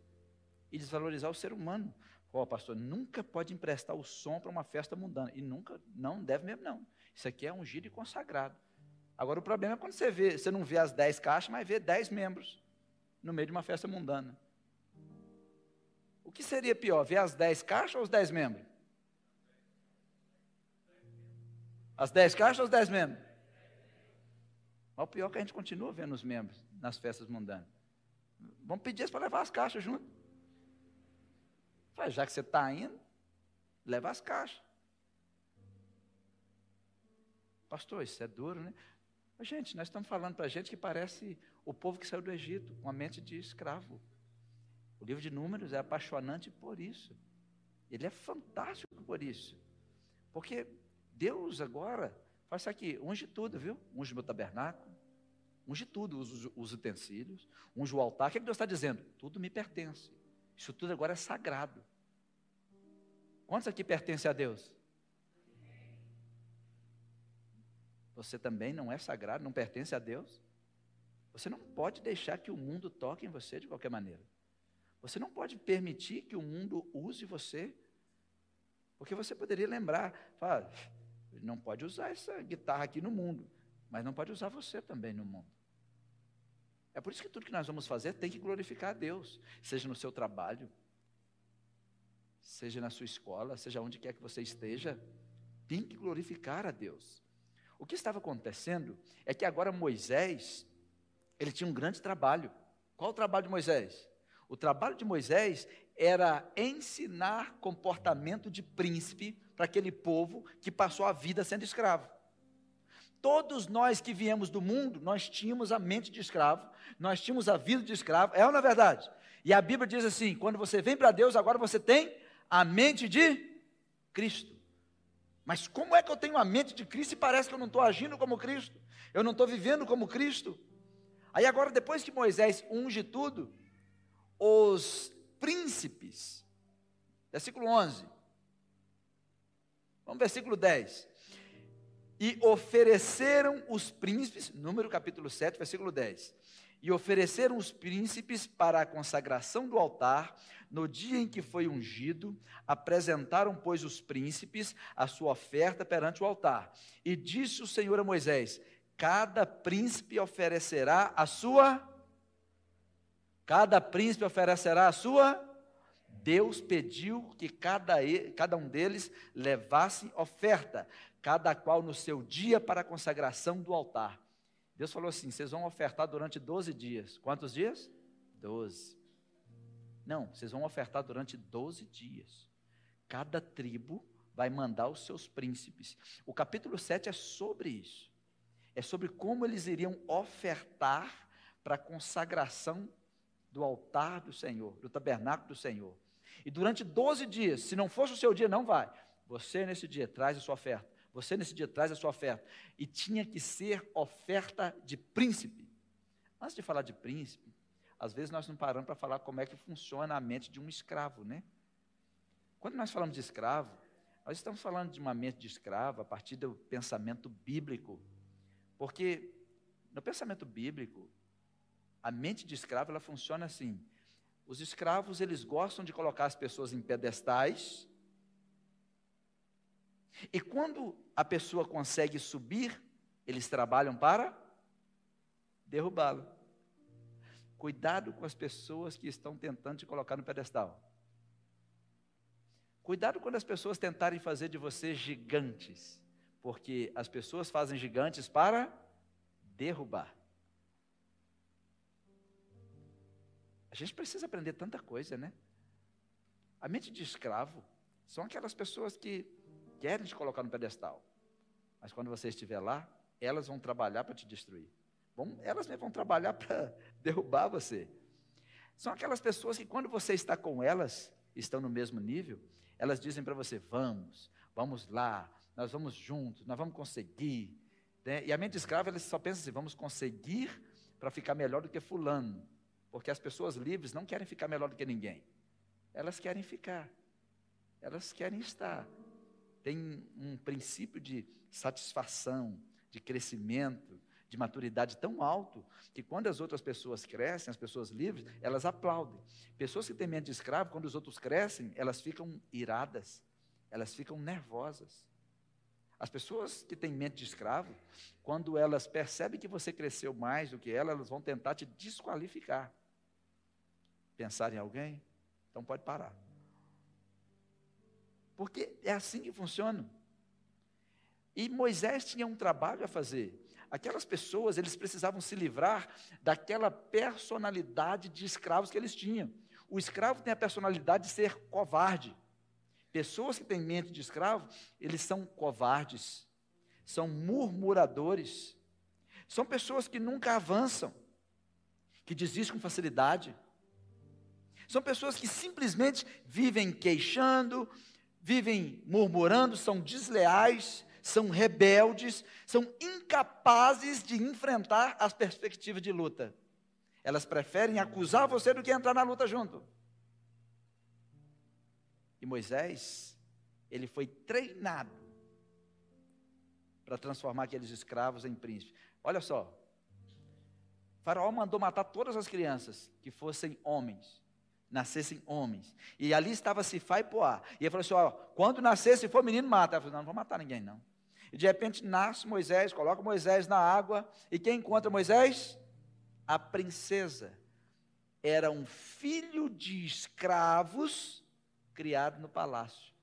e desvalorizar o ser humano. Ó, oh, pastor, nunca pode emprestar o som para uma festa mundana. E nunca, não deve mesmo, não. Isso aqui é um giro consagrado. Agora o problema é quando você vê, você não vê as dez caixas, mas vê dez membros no meio de uma festa mundana. O que seria pior, ver as dez caixas ou os dez membros? As dez caixas ou os dez membros? Mas o pior é que a gente continua vendo os membros nas festas mundanas. Vamos pedir eles para levar as caixas junto. já que você está indo, leva as caixas. Pastor, isso é duro, né? Mas, gente, nós estamos falando para gente que parece o povo que saiu do Egito, com a mente de escravo. O livro de Números é apaixonante por isso. Ele é fantástico por isso. Porque Deus agora isso aqui, unge tudo, viu? Unge meu tabernáculo, unge tudo, os, os utensílios, unge o altar. O que, é que Deus está dizendo? Tudo me pertence. Isso tudo agora é sagrado. Quantos aqui pertencem a Deus? Você também não é sagrado, não pertence a Deus. Você não pode deixar que o mundo toque em você de qualquer maneira. Você não pode permitir que o mundo use você. Porque você poderia lembrar, falar, não pode usar essa guitarra aqui no mundo, mas não pode usar você também no mundo. É por isso que tudo que nós vamos fazer tem que glorificar a Deus, seja no seu trabalho, seja na sua escola, seja onde quer que você esteja, tem que glorificar a Deus. O que estava acontecendo é que agora Moisés, ele tinha um grande trabalho. Qual o trabalho de Moisés? O trabalho de Moisés era ensinar comportamento de príncipe para aquele povo que passou a vida sendo escravo. Todos nós que viemos do mundo, nós tínhamos a mente de escravo, nós tínhamos a vida de escravo, é ou não é verdade? E a Bíblia diz assim: quando você vem para Deus, agora você tem a mente de Cristo. Mas como é que eu tenho a mente de Cristo e parece que eu não estou agindo como Cristo? Eu não estou vivendo como Cristo? Aí agora, depois que Moisés unge tudo, os príncipes, versículo 11, vamos versículo 10. E ofereceram os príncipes, número capítulo 7, versículo 10. E ofereceram os príncipes para a consagração do altar, no dia em que foi ungido, apresentaram, pois, os príncipes a sua oferta perante o altar. E disse o Senhor a Moisés: Cada príncipe oferecerá a sua. Cada príncipe oferecerá a sua. Deus pediu que cada, cada um deles levasse oferta, cada qual no seu dia para a consagração do altar. Deus falou assim: vocês vão ofertar durante 12 dias. Quantos dias? 12. Não, vocês vão ofertar durante 12 dias. Cada tribo vai mandar os seus príncipes. O capítulo 7 é sobre isso. É sobre como eles iriam ofertar para a consagração do altar do Senhor, do tabernáculo do Senhor. E durante 12 dias, se não fosse o seu dia, não vai. Você nesse dia traz a sua oferta. Você nesse dia traz a sua oferta. E tinha que ser oferta de príncipe. Antes de falar de príncipe, às vezes nós não paramos para falar como é que funciona a mente de um escravo, né? Quando nós falamos de escravo, nós estamos falando de uma mente de escravo a partir do pensamento bíblico. Porque no pensamento bíblico, a mente de escravo ela funciona assim: os escravos eles gostam de colocar as pessoas em pedestais. E quando a pessoa consegue subir, eles trabalham para derrubá-lo. Cuidado com as pessoas que estão tentando te colocar no pedestal. Cuidado quando as pessoas tentarem fazer de você gigantes, porque as pessoas fazem gigantes para derrubar. Gente precisa aprender tanta coisa, né? A mente de escravo são aquelas pessoas que querem te colocar no pedestal. Mas quando você estiver lá, elas vão trabalhar para te destruir. Bom, elas vão trabalhar para derrubar você. São aquelas pessoas que, quando você está com elas, estão no mesmo nível, elas dizem para você: vamos, vamos lá, nós vamos juntos, nós vamos conseguir. Né? E a mente escrava, ela só pensa assim: vamos conseguir para ficar melhor do que Fulano. Porque as pessoas livres não querem ficar melhor do que ninguém. Elas querem ficar. Elas querem estar. Tem um princípio de satisfação, de crescimento, de maturidade tão alto que quando as outras pessoas crescem, as pessoas livres, elas aplaudem. Pessoas que têm mente de escravo, quando os outros crescem, elas ficam iradas, elas ficam nervosas. As pessoas que têm mente de escravo, quando elas percebem que você cresceu mais do que ela, elas vão tentar te desqualificar. Pensar em alguém? Então pode parar. Porque é assim que funciona. E Moisés tinha um trabalho a fazer. Aquelas pessoas, eles precisavam se livrar daquela personalidade de escravos que eles tinham. O escravo tem a personalidade de ser covarde. Pessoas que têm mente de escravo, eles são covardes, são murmuradores, são pessoas que nunca avançam, que desistem com facilidade, são pessoas que simplesmente vivem queixando, vivem murmurando, são desleais, são rebeldes, são incapazes de enfrentar as perspectivas de luta. Elas preferem acusar você do que entrar na luta junto. E Moisés, ele foi treinado para transformar aqueles escravos em príncipes. Olha só, Faraó mandou matar todas as crianças que fossem homens nascessem homens. E ali estava Sifá e Poá. E ele falou assim: ó, quando nascer, se for menino, mata. Ela falou: não, não vou matar ninguém, não. E de repente nasce Moisés, coloca Moisés na água. E quem encontra Moisés? A princesa. Era um filho de escravos criado no palácio.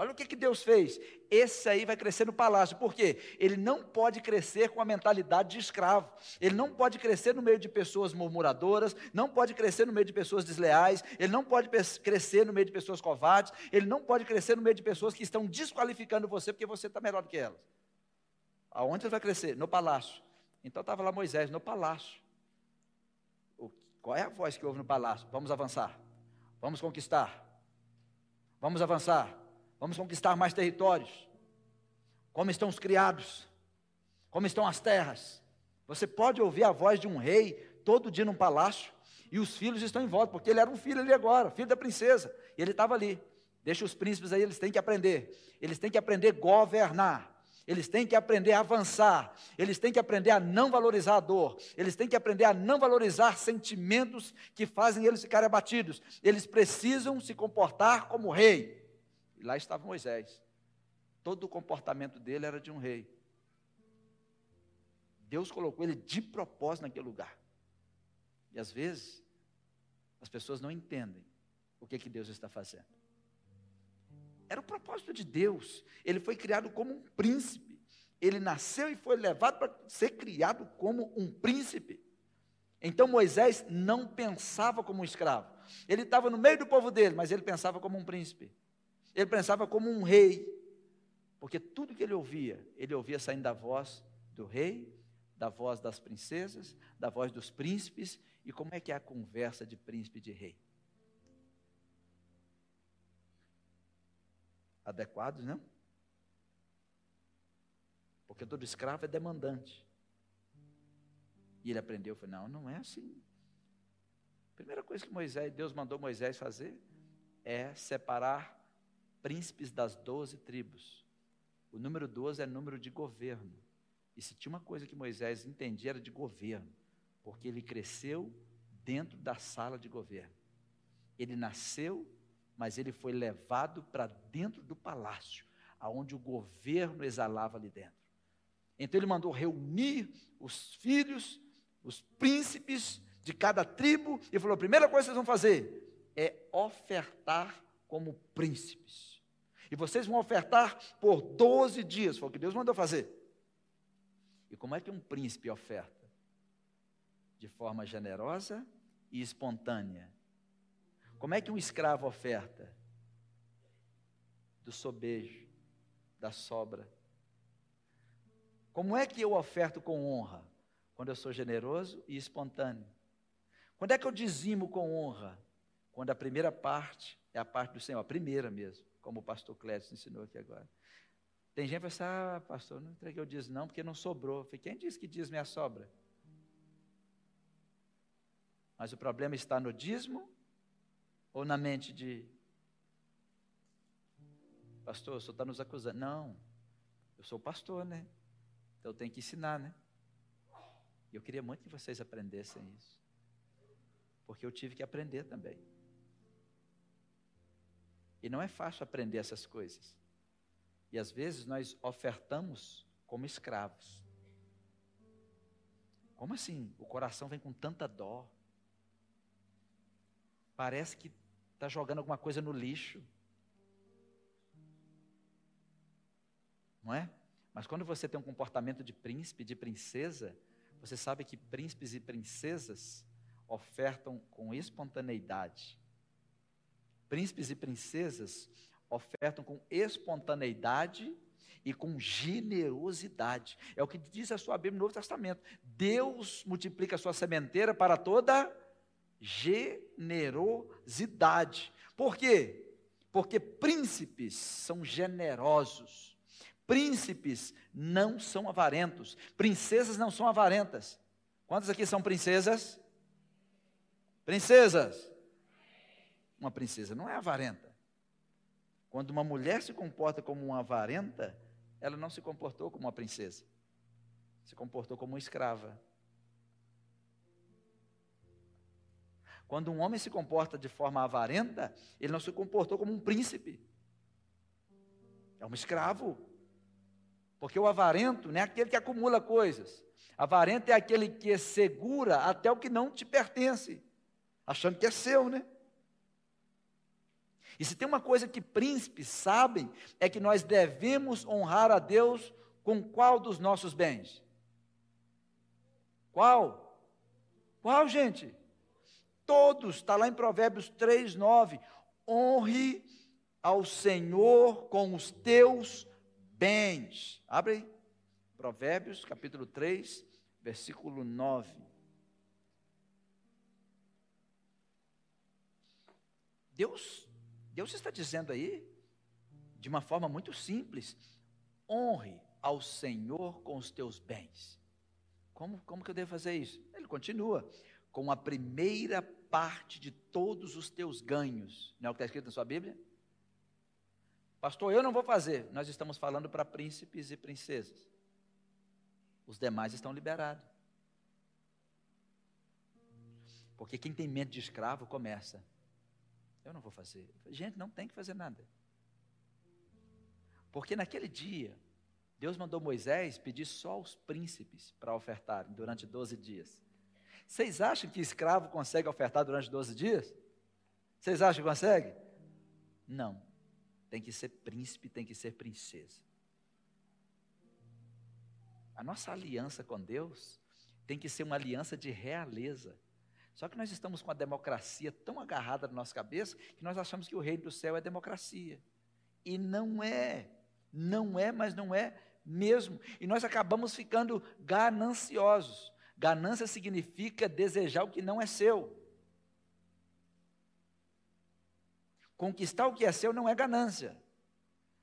Olha o que, que Deus fez. Esse aí vai crescer no palácio. Por quê? Ele não pode crescer com a mentalidade de escravo. Ele não pode crescer no meio de pessoas murmuradoras, não pode crescer no meio de pessoas desleais, ele não pode crescer no meio de pessoas covardes, ele não pode crescer no meio de pessoas que estão desqualificando você porque você está melhor do que elas. Aonde ele vai crescer? No palácio. Então estava lá Moisés, no palácio. O, qual é a voz que houve no palácio? Vamos avançar. Vamos conquistar. Vamos avançar. Vamos conquistar mais territórios. Como estão os criados? Como estão as terras? Você pode ouvir a voz de um rei todo dia num palácio e os filhos estão em volta, porque ele era um filho ali agora, filho da princesa, e ele estava ali. Deixa os príncipes aí, eles têm que aprender. Eles têm que aprender a governar. Eles têm que aprender a avançar. Eles têm que aprender a não valorizar a dor. Eles têm que aprender a não valorizar sentimentos que fazem eles ficarem abatidos. Eles precisam se comportar como rei. E lá estava Moisés. Todo o comportamento dele era de um rei. Deus colocou ele de propósito naquele lugar. E às vezes, as pessoas não entendem o que, que Deus está fazendo. Era o propósito de Deus. Ele foi criado como um príncipe. Ele nasceu e foi levado para ser criado como um príncipe. Então Moisés não pensava como um escravo. Ele estava no meio do povo dele, mas ele pensava como um príncipe. Ele pensava como um rei, porque tudo que ele ouvia, ele ouvia saindo da voz do rei, da voz das princesas, da voz dos príncipes, e como é que é a conversa de príncipe e de rei? Adequados, não? Porque todo escravo é demandante. E ele aprendeu, falou, não, não é assim. Primeira coisa que Moisés, Deus mandou Moisés fazer é separar príncipes das doze tribos. O número 12 é número de governo. E se tinha uma coisa que Moisés entendia era de governo, porque ele cresceu dentro da sala de governo. Ele nasceu, mas ele foi levado para dentro do palácio, aonde o governo exalava ali dentro. Então ele mandou reunir os filhos, os príncipes de cada tribo, e falou: a primeira coisa que vocês vão fazer é ofertar como príncipes. E vocês vão ofertar por 12 dias, foi o que Deus mandou fazer. E como é que um príncipe oferta? De forma generosa e espontânea. Como é que um escravo oferta? Do sobejo, da sobra. Como é que eu oferto com honra? Quando eu sou generoso e espontâneo. Quando é que eu dizimo com honra? Quando a primeira parte é a parte do Senhor, a primeira mesmo, como o pastor Clécio ensinou aqui agora. Tem gente que fala assim, ah, pastor, não entreguei o dízimo não, porque não sobrou. falei, quem disse que dízimo é a sobra? Mas o problema está no dízimo ou na mente de pastor, o senhor está nos acusando. Não, eu sou pastor, né? Então eu tenho que ensinar, né? E eu queria muito que vocês aprendessem isso. Porque eu tive que aprender também. E não é fácil aprender essas coisas. E às vezes nós ofertamos como escravos. Como assim? O coração vem com tanta dó. Parece que está jogando alguma coisa no lixo. Não é? Mas quando você tem um comportamento de príncipe, de princesa, você sabe que príncipes e princesas ofertam com espontaneidade. Príncipes e princesas ofertam com espontaneidade e com generosidade. É o que diz a sua Bíblia no Novo Testamento. Deus multiplica a sua sementeira para toda generosidade. Por quê? Porque príncipes são generosos. Príncipes não são avarentos. Princesas não são avarentas. Quantas aqui são princesas? Princesas. Uma princesa não é avarenta. Quando uma mulher se comporta como uma avarenta, ela não se comportou como uma princesa. Se comportou como uma escrava. Quando um homem se comporta de forma avarenta, ele não se comportou como um príncipe. É um escravo. Porque o avarento não é aquele que acumula coisas. Avarento é aquele que segura até o que não te pertence achando que é seu, né? E se tem uma coisa que príncipes sabem, é que nós devemos honrar a Deus com qual dos nossos bens? Qual? Qual, gente? Todos, está lá em Provérbios 3, 9. Honre ao Senhor com os teus bens. Abre aí. Provérbios, capítulo 3, versículo 9. Deus, Deus está dizendo aí, de uma forma muito simples, honre ao Senhor com os teus bens. Como, como que eu devo fazer isso? Ele continua, com a primeira parte de todos os teus ganhos. Não é o que está escrito na sua Bíblia? Pastor, eu não vou fazer. Nós estamos falando para príncipes e princesas. Os demais estão liberados. Porque quem tem medo de escravo começa. Eu não vou fazer. Gente, não tem que fazer nada. Porque naquele dia, Deus mandou Moisés pedir só aos príncipes para ofertarem durante 12 dias. Vocês acham que escravo consegue ofertar durante 12 dias? Vocês acham que consegue? Não. Tem que ser príncipe, tem que ser princesa. A nossa aliança com Deus tem que ser uma aliança de realeza. Só que nós estamos com a democracia tão agarrada na nossa cabeça que nós achamos que o reino do céu é democracia. E não é. Não é, mas não é mesmo. E nós acabamos ficando gananciosos. Ganância significa desejar o que não é seu. Conquistar o que é seu não é ganância.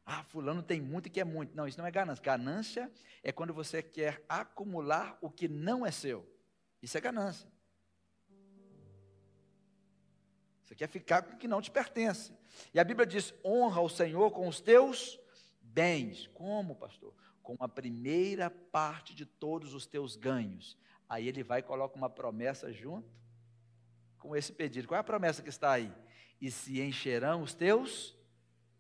Ah, fulano tem muito e quer muito. Não, isso não é ganância. Ganância é quando você quer acumular o que não é seu. Isso é ganância. Você quer ficar com o que não te pertence. E a Bíblia diz: honra o Senhor com os teus bens. Como, pastor? Com a primeira parte de todos os teus ganhos. Aí ele vai e coloca uma promessa junto com esse pedido. Qual é a promessa que está aí? E se encherão os teus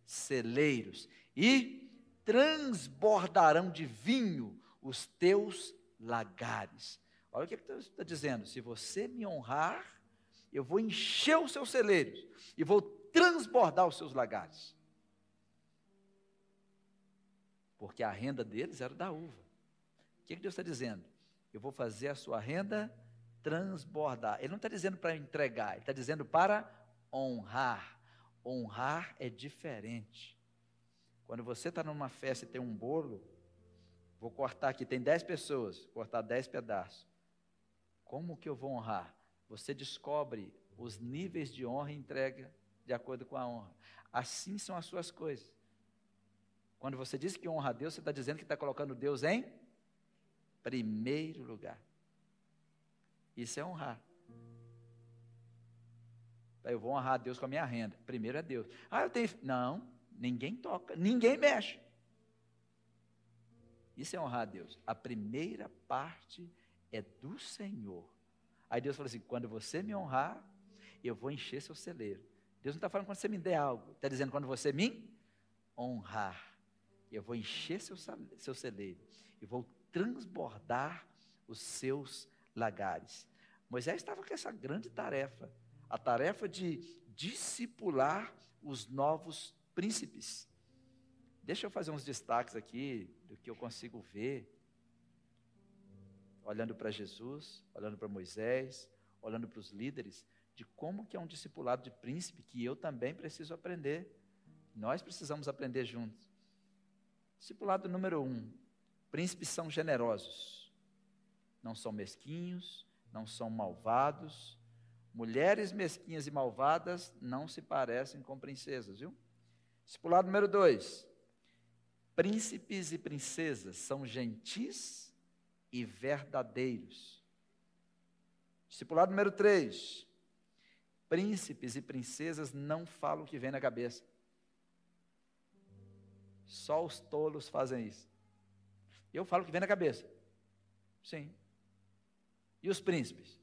celeiros, e transbordarão de vinho os teus lagares. Olha o que está dizendo: se você me honrar, eu vou encher os seus celeiros e vou transbordar os seus lagares. Porque a renda deles era da uva. O que, que Deus está dizendo? Eu vou fazer a sua renda transbordar. Ele não está dizendo para entregar, ele está dizendo para honrar. Honrar é diferente. Quando você está numa festa e tem um bolo, vou cortar aqui, tem dez pessoas, cortar dez pedaços. Como que eu vou honrar? Você descobre os níveis de honra e entrega de acordo com a honra. Assim são as suas coisas. Quando você diz que honra a Deus, você está dizendo que está colocando Deus em primeiro lugar. Isso é honrar. Eu vou honrar a Deus com a minha renda. Primeiro é Deus. Ah, eu tenho. Não, ninguém toca, ninguém mexe. Isso é honrar a Deus. A primeira parte é do Senhor. Aí Deus falou assim: quando você me honrar, eu vou encher seu celeiro. Deus não está falando quando você me der algo, está dizendo quando você me honrar, eu vou encher seu, seu celeiro e vou transbordar os seus lagares. Moisés estava com essa grande tarefa a tarefa de discipular os novos príncipes. Deixa eu fazer uns destaques aqui do que eu consigo ver, olhando para Jesus, olhando para Moisés, olhando para os líderes, de como que é um discipulado de príncipe que eu também preciso aprender. Nós precisamos aprender juntos. Discipulado número um: príncipes são generosos, não são mesquinhos, não são malvados, Mulheres mesquinhas e malvadas não se parecem com princesas, viu? Discipulado número dois. Príncipes e princesas são gentis e verdadeiros. Discipulado número três. Príncipes e princesas não falam o que vem na cabeça. Só os tolos fazem isso. Eu falo o que vem na cabeça. Sim. E os príncipes?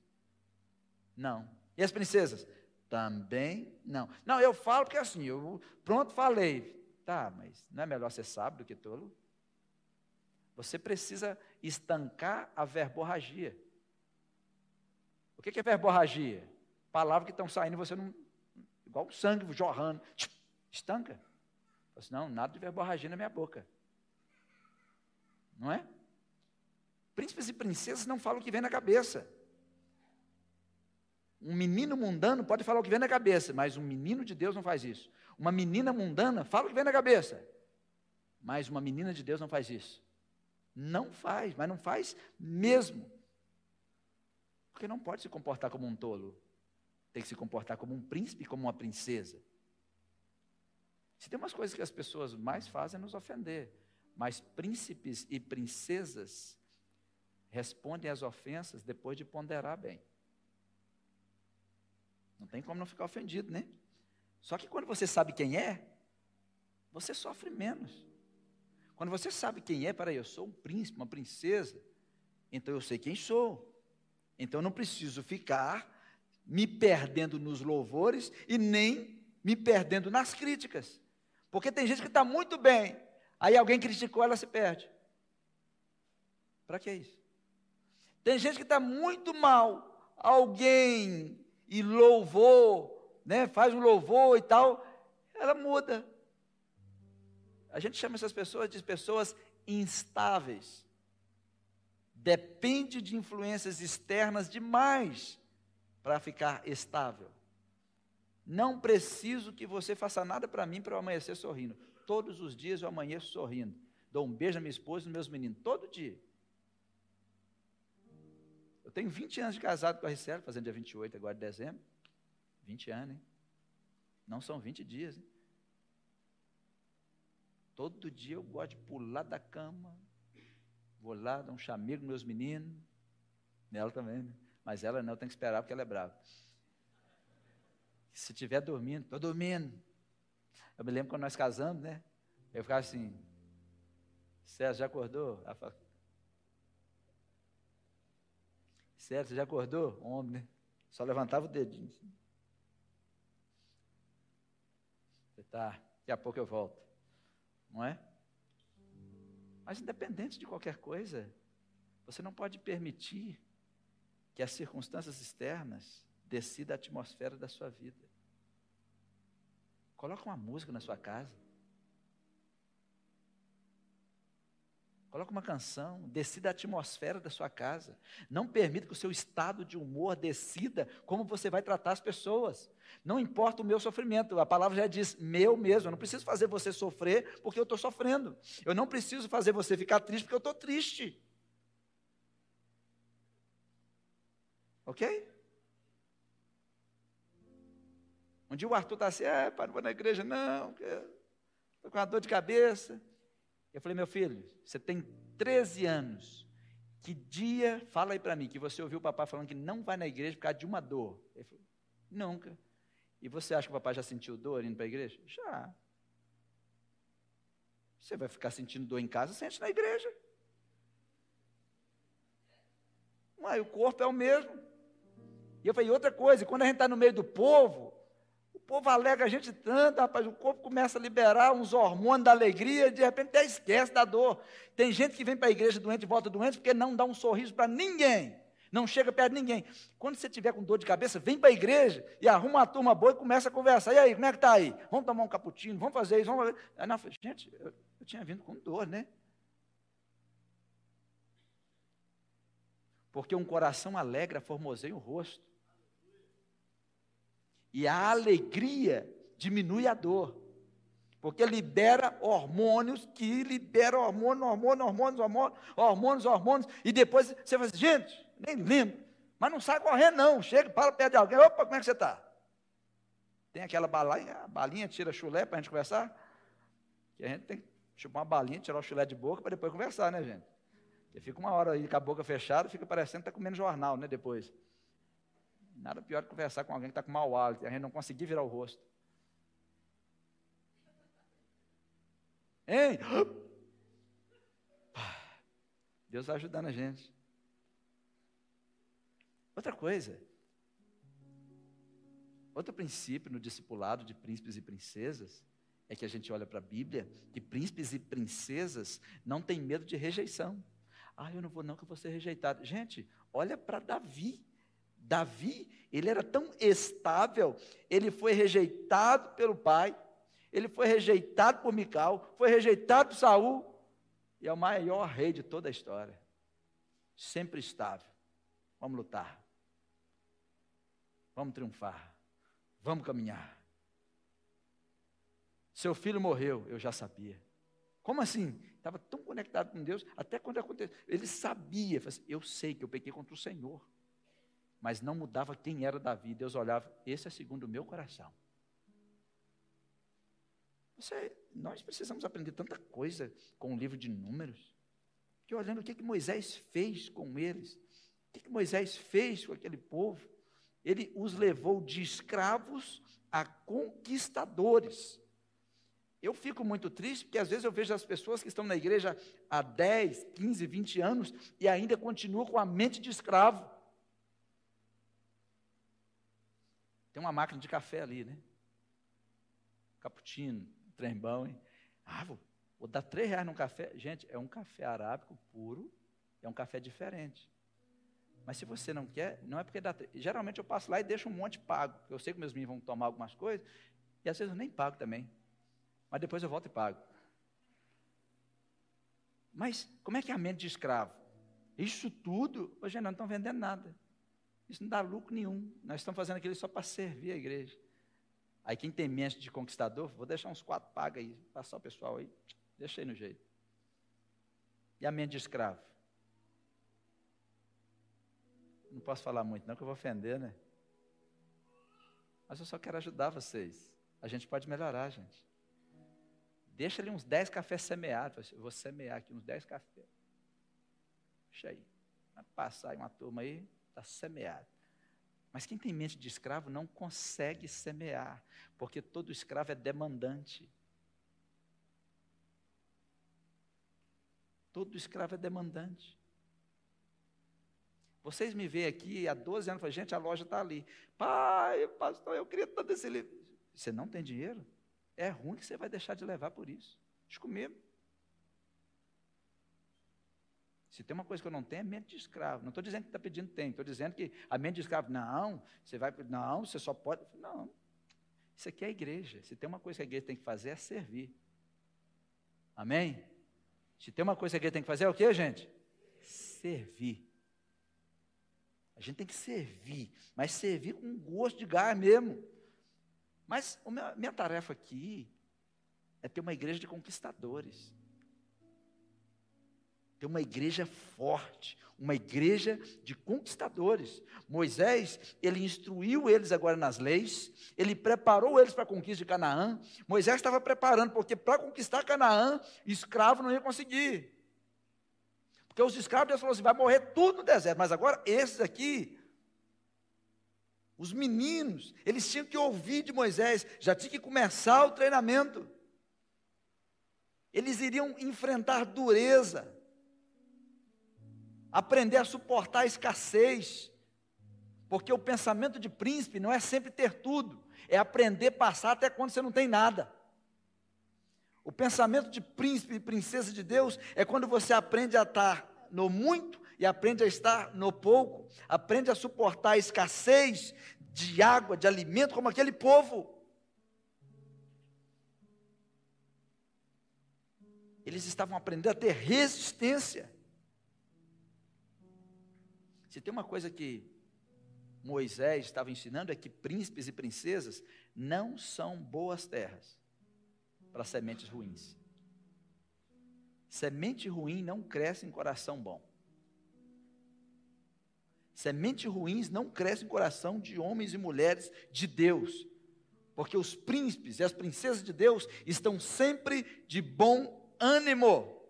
Não. E as princesas? Também não. Não, eu falo porque assim, eu pronto, falei. Tá, mas não é melhor ser sábio do que tolo? Você precisa estancar a verborragia. O que é verborragia? Palavras que estão saindo, você não. igual sangue jorrando. Estanca. Assim, não, nada de verborragia na minha boca. Não é? Príncipes e princesas não falam o que vem na cabeça. Um menino mundano pode falar o que vem na cabeça, mas um menino de Deus não faz isso. Uma menina mundana fala o que vem na cabeça, mas uma menina de Deus não faz isso. Não faz, mas não faz mesmo. Porque não pode se comportar como um tolo. Tem que se comportar como um príncipe, como uma princesa. Se tem umas coisas que as pessoas mais fazem é nos ofender, mas príncipes e princesas respondem às ofensas depois de ponderar bem. Não tem como não ficar ofendido, né? Só que quando você sabe quem é, você sofre menos. Quando você sabe quem é, peraí, eu sou um príncipe, uma princesa, então eu sei quem sou. Então eu não preciso ficar me perdendo nos louvores e nem me perdendo nas críticas. Porque tem gente que está muito bem, aí alguém criticou, ela se perde. Para que isso? Tem gente que está muito mal, alguém e louvor, né, faz um louvor e tal, ela muda. A gente chama essas pessoas de pessoas instáveis. Depende de influências externas demais para ficar estável. Não preciso que você faça nada para mim para eu amanhecer sorrindo. Todos os dias eu amanheço sorrindo. dou um beijo na minha esposa e nos meus meninos, todo dia. Eu tenho 20 anos de casado com a Ricela, fazendo dia 28 agora de dezembro. 20 anos, hein? Não são 20 dias, hein? Todo dia eu gosto de pular da cama, vou lá, dar um chamego meus meninos, nela também, né? Mas ela não, tem que esperar porque ela é brava. Se estiver dormindo, estou dormindo. Eu me lembro quando nós casamos, né? Eu ficava assim, César, já acordou? Ela fala, César, você já acordou? Homem, né? Só levantava o dedinho. Tá, daqui a pouco eu volto. Não é? Mas independente de qualquer coisa, você não pode permitir que as circunstâncias externas decidam a atmosfera da sua vida. Coloca uma música na sua casa. Coloca uma canção, decida a atmosfera da sua casa. Não permita que o seu estado de humor decida como você vai tratar as pessoas. Não importa o meu sofrimento, a palavra já diz meu mesmo. Eu não preciso fazer você sofrer porque eu estou sofrendo. Eu não preciso fazer você ficar triste porque eu estou triste. Ok? Um dia o Arthur está assim, é, para não vou na igreja, não, estou com uma dor de cabeça. Eu falei, meu filho, você tem 13 anos. Que dia, fala aí para mim, que você ouviu o papai falando que não vai na igreja por causa de uma dor? Ele falou, nunca. E você acha que o papai já sentiu dor indo para a igreja? Já. Você vai ficar sentindo dor em casa, sente na igreja. Ué, o corpo é o mesmo. E eu falei, outra coisa, quando a gente está no meio do povo, povo alega a gente tanto, rapaz, o corpo começa a liberar uns hormônios da alegria, de repente até esquece da dor. Tem gente que vem para a igreja doente e volta doente porque não dá um sorriso para ninguém. Não chega perto de ninguém. Quando você tiver com dor de cabeça, vem para a igreja e arruma uma turma boa e começa a conversar. E aí, como é que está aí? Vamos tomar um cappuccino, vamos fazer isso, vamos fazer. Aí, não, gente, eu, eu tinha vindo com dor, né? Porque um coração alegre formoseia o rosto. E a alegria diminui a dor. Porque libera hormônios que libera hormônio, hormônio, hormônios, hormônios, hormônios, hormônios. E depois você fala assim, gente, nem lembro. Mas não sai correndo, não. Chega, para perto de alguém. Opa, como é que você está? Tem aquela balinha, a balinha tira chulé para a gente conversar. Que a gente tem que chupar uma balinha, tirar o chulé de boca para depois conversar, né, gente? Porque fica uma hora aí com a boca fechada, fica parecendo que está comendo jornal, né, depois. Nada pior que conversar com alguém que está com mau hálito e a gente não conseguir virar o rosto. Hein? Deus vai ajudando a gente. Outra coisa, outro princípio no discipulado de príncipes e princesas é que a gente olha para a Bíblia que príncipes e princesas não têm medo de rejeição. Ah, eu não vou não que eu vou ser rejeitado. Gente, olha para Davi. Davi, ele era tão estável, ele foi rejeitado pelo pai, ele foi rejeitado por Mical, foi rejeitado por Saul, e é o maior rei de toda a história. Sempre estável. Vamos lutar. Vamos triunfar. Vamos caminhar. Seu filho morreu, eu já sabia. Como assim? Estava tão conectado com Deus, até quando aconteceu. Ele sabia, assim, eu sei que eu pequei contra o Senhor mas não mudava quem era Davi. Deus olhava, esse é segundo o meu coração. Você, nós precisamos aprender tanta coisa com o livro de Números, que olhando o que, que Moisés fez com eles, o que, que Moisés fez com aquele povo, ele os levou de escravos a conquistadores. Eu fico muito triste porque às vezes eu vejo as pessoas que estão na igreja há 10, 15, 20 anos e ainda continuam com a mente de escravo. Tem uma máquina de café ali, né? Cappuccino, trem bom, hein? Ah, vou, vou dar três reais num café. Gente, é um café arábico puro, é um café diferente. Mas se você não quer, não é porque dá. Geralmente eu passo lá e deixo um monte pago. Eu sei que meus meninos vão tomar algumas coisas, e às vezes eu nem pago também. Mas depois eu volto e pago. Mas como é que é a mente de escravo? Isso tudo, hoje não estão vendendo nada. Isso não dá lucro nenhum. Nós estamos fazendo aquilo só para servir a igreja. Aí quem tem mente de conquistador, vou deixar uns quatro pagas aí, passar o pessoal aí, deixa aí no jeito. E a mente de escravo? Não posso falar muito, não, que eu vou ofender, né? Mas eu só quero ajudar vocês. A gente pode melhorar, gente. Deixa ali uns 10 cafés semeados. Eu vou semear aqui uns 10 cafés. Deixa aí. Vai passar aí uma turma aí, está semeado. Mas quem tem mente de escravo não consegue semear, porque todo escravo é demandante. Todo escravo é demandante. Vocês me veem aqui há 12 anos e falam, gente, a loja está ali. Pai, pastor, eu queria tanto esse livro. Você não tem dinheiro? É ruim que você vai deixar de levar por isso. Deixa comigo. Se tem uma coisa que eu não tenho, é mente de escravo. Não estou dizendo que está pedindo tem, estou dizendo que a mente de escravo, não, você vai, não, você só pode. Não. Isso aqui é a igreja. Se tem uma coisa que a igreja tem que fazer, é servir. Amém? Se tem uma coisa que a igreja tem que fazer, é o que, gente? Servir. A gente tem que servir, mas servir com gosto de gás mesmo. Mas a minha tarefa aqui é ter uma igreja de conquistadores ter uma igreja forte, uma igreja de conquistadores. Moisés, ele instruiu eles agora nas leis, ele preparou eles para a conquista de Canaã. Moisés estava preparando, porque para conquistar Canaã, escravo não ia conseguir. Porque os escravos, Deus falou assim: vai morrer tudo no deserto, mas agora esses aqui, os meninos, eles tinham que ouvir de Moisés, já tinha que começar o treinamento. Eles iriam enfrentar dureza aprender a suportar a escassez, porque o pensamento de príncipe não é sempre ter tudo, é aprender a passar até quando você não tem nada. O pensamento de príncipe e princesa de Deus é quando você aprende a estar no muito e aprende a estar no pouco, aprende a suportar a escassez de água, de alimento, como aquele povo. Eles estavam aprendendo a ter resistência. Se tem uma coisa que Moisés estava ensinando é que príncipes e princesas não são boas terras para sementes ruins. Semente ruim não cresce em coração bom. Sementes ruins não crescem em coração de homens e mulheres de Deus. Porque os príncipes e as princesas de Deus estão sempre de bom ânimo.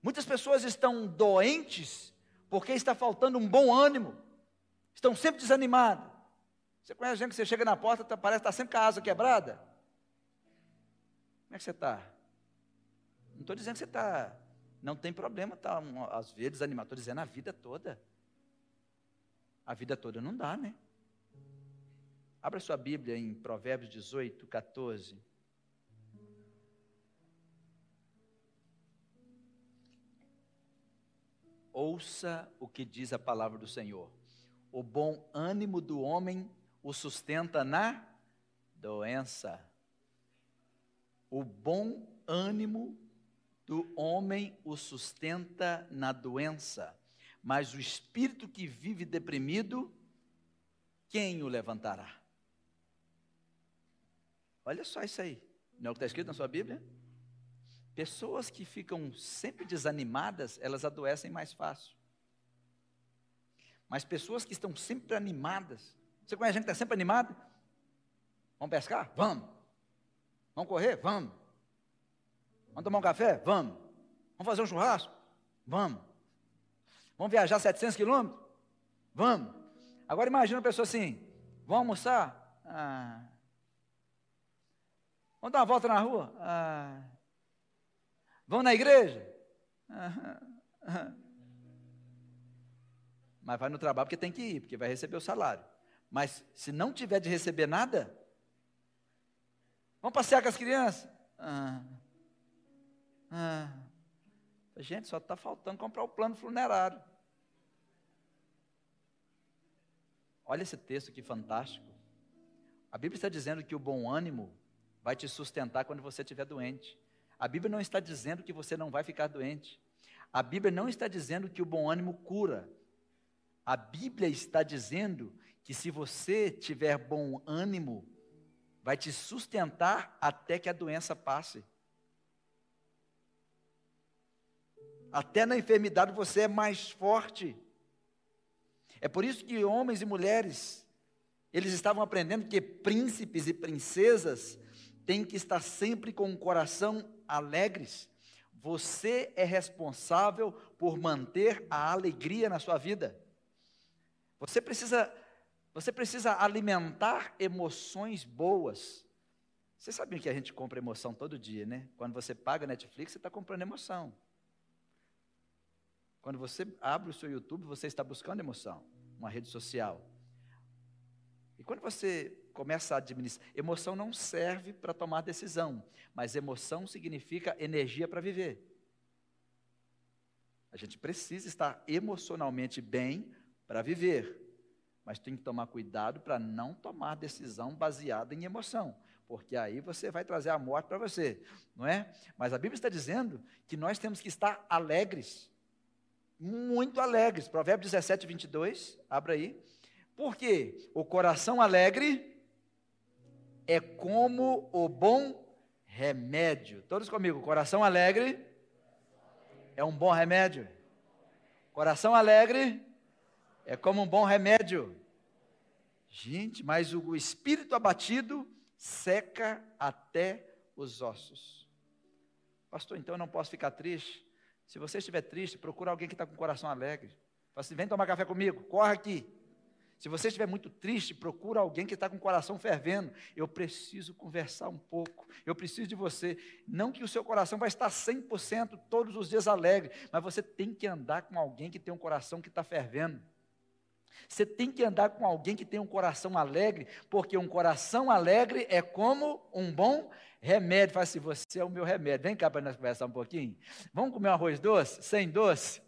Muitas pessoas estão doentes porque está faltando um bom ânimo. Estão sempre desanimados. Você conhece gente que você chega na porta, tá, parece que está sempre com a asa quebrada? Como é que você está? Não estou dizendo que você está. Não tem problema, tá, às vezes desanimado. Estou dizendo a vida toda. A vida toda não dá, né? Abra sua Bíblia em Provérbios 18, 14. Ouça o que diz a palavra do Senhor. O bom ânimo do homem o sustenta na doença. O bom ânimo do homem o sustenta na doença. Mas o espírito que vive deprimido, quem o levantará? Olha só isso aí. Não é o que está escrito na sua Bíblia? Pessoas que ficam sempre desanimadas, elas adoecem mais fácil. Mas pessoas que estão sempre animadas, você conhece gente que está sempre animada? Vamos pescar? Vamos. Vamos correr? Vamos. Vamos tomar um café? Vamos. Vamos fazer um churrasco? Vamos. Vamos viajar 700 quilômetros? Vamos. Agora imagina uma pessoa assim, vamos almoçar? Ah. Vamos dar uma volta na rua? Ah. Vão na igreja? Mas vai no trabalho porque tem que ir, porque vai receber o salário. Mas se não tiver de receber nada, vamos passear com as crianças? Ah, ah. Gente, só está faltando comprar o plano funerário. Olha esse texto que fantástico. A Bíblia está dizendo que o bom ânimo vai te sustentar quando você estiver doente. A Bíblia não está dizendo que você não vai ficar doente. A Bíblia não está dizendo que o bom ânimo cura. A Bíblia está dizendo que se você tiver bom ânimo, vai te sustentar até que a doença passe. Até na enfermidade você é mais forte. É por isso que homens e mulheres, eles estavam aprendendo que príncipes e princesas têm que estar sempre com o coração alegres. Você é responsável por manter a alegria na sua vida. Você precisa, você precisa alimentar emoções boas. Você sabia que a gente compra emoção todo dia, né? Quando você paga Netflix, você está comprando emoção. Quando você abre o seu YouTube, você está buscando emoção, uma rede social. E quando você começa a administrar, emoção não serve para tomar decisão, mas emoção significa energia para viver. A gente precisa estar emocionalmente bem para viver, mas tem que tomar cuidado para não tomar decisão baseada em emoção, porque aí você vai trazer a morte para você, não é? Mas a Bíblia está dizendo que nós temos que estar alegres muito alegres. Provérbios 17, 22, abra aí. Porque o coração alegre é como o bom remédio. Todos comigo, coração alegre é um bom remédio. Coração alegre é como um bom remédio. Gente, mas o espírito abatido seca até os ossos. Pastor, então eu não posso ficar triste? Se você estiver triste, procura alguém que está com o coração alegre. Fala assim: vem tomar café comigo, corre aqui. Se você estiver muito triste, procura alguém que está com o coração fervendo. Eu preciso conversar um pouco. Eu preciso de você. Não que o seu coração vai estar 100% todos os dias alegre, mas você tem que andar com alguém que tem um coração que está fervendo. Você tem que andar com alguém que tem um coração alegre, porque um coração alegre é como um bom remédio. Fala assim: você é o meu remédio. Vem cá para nós conversar um pouquinho. Vamos comer um arroz doce? Sem doce?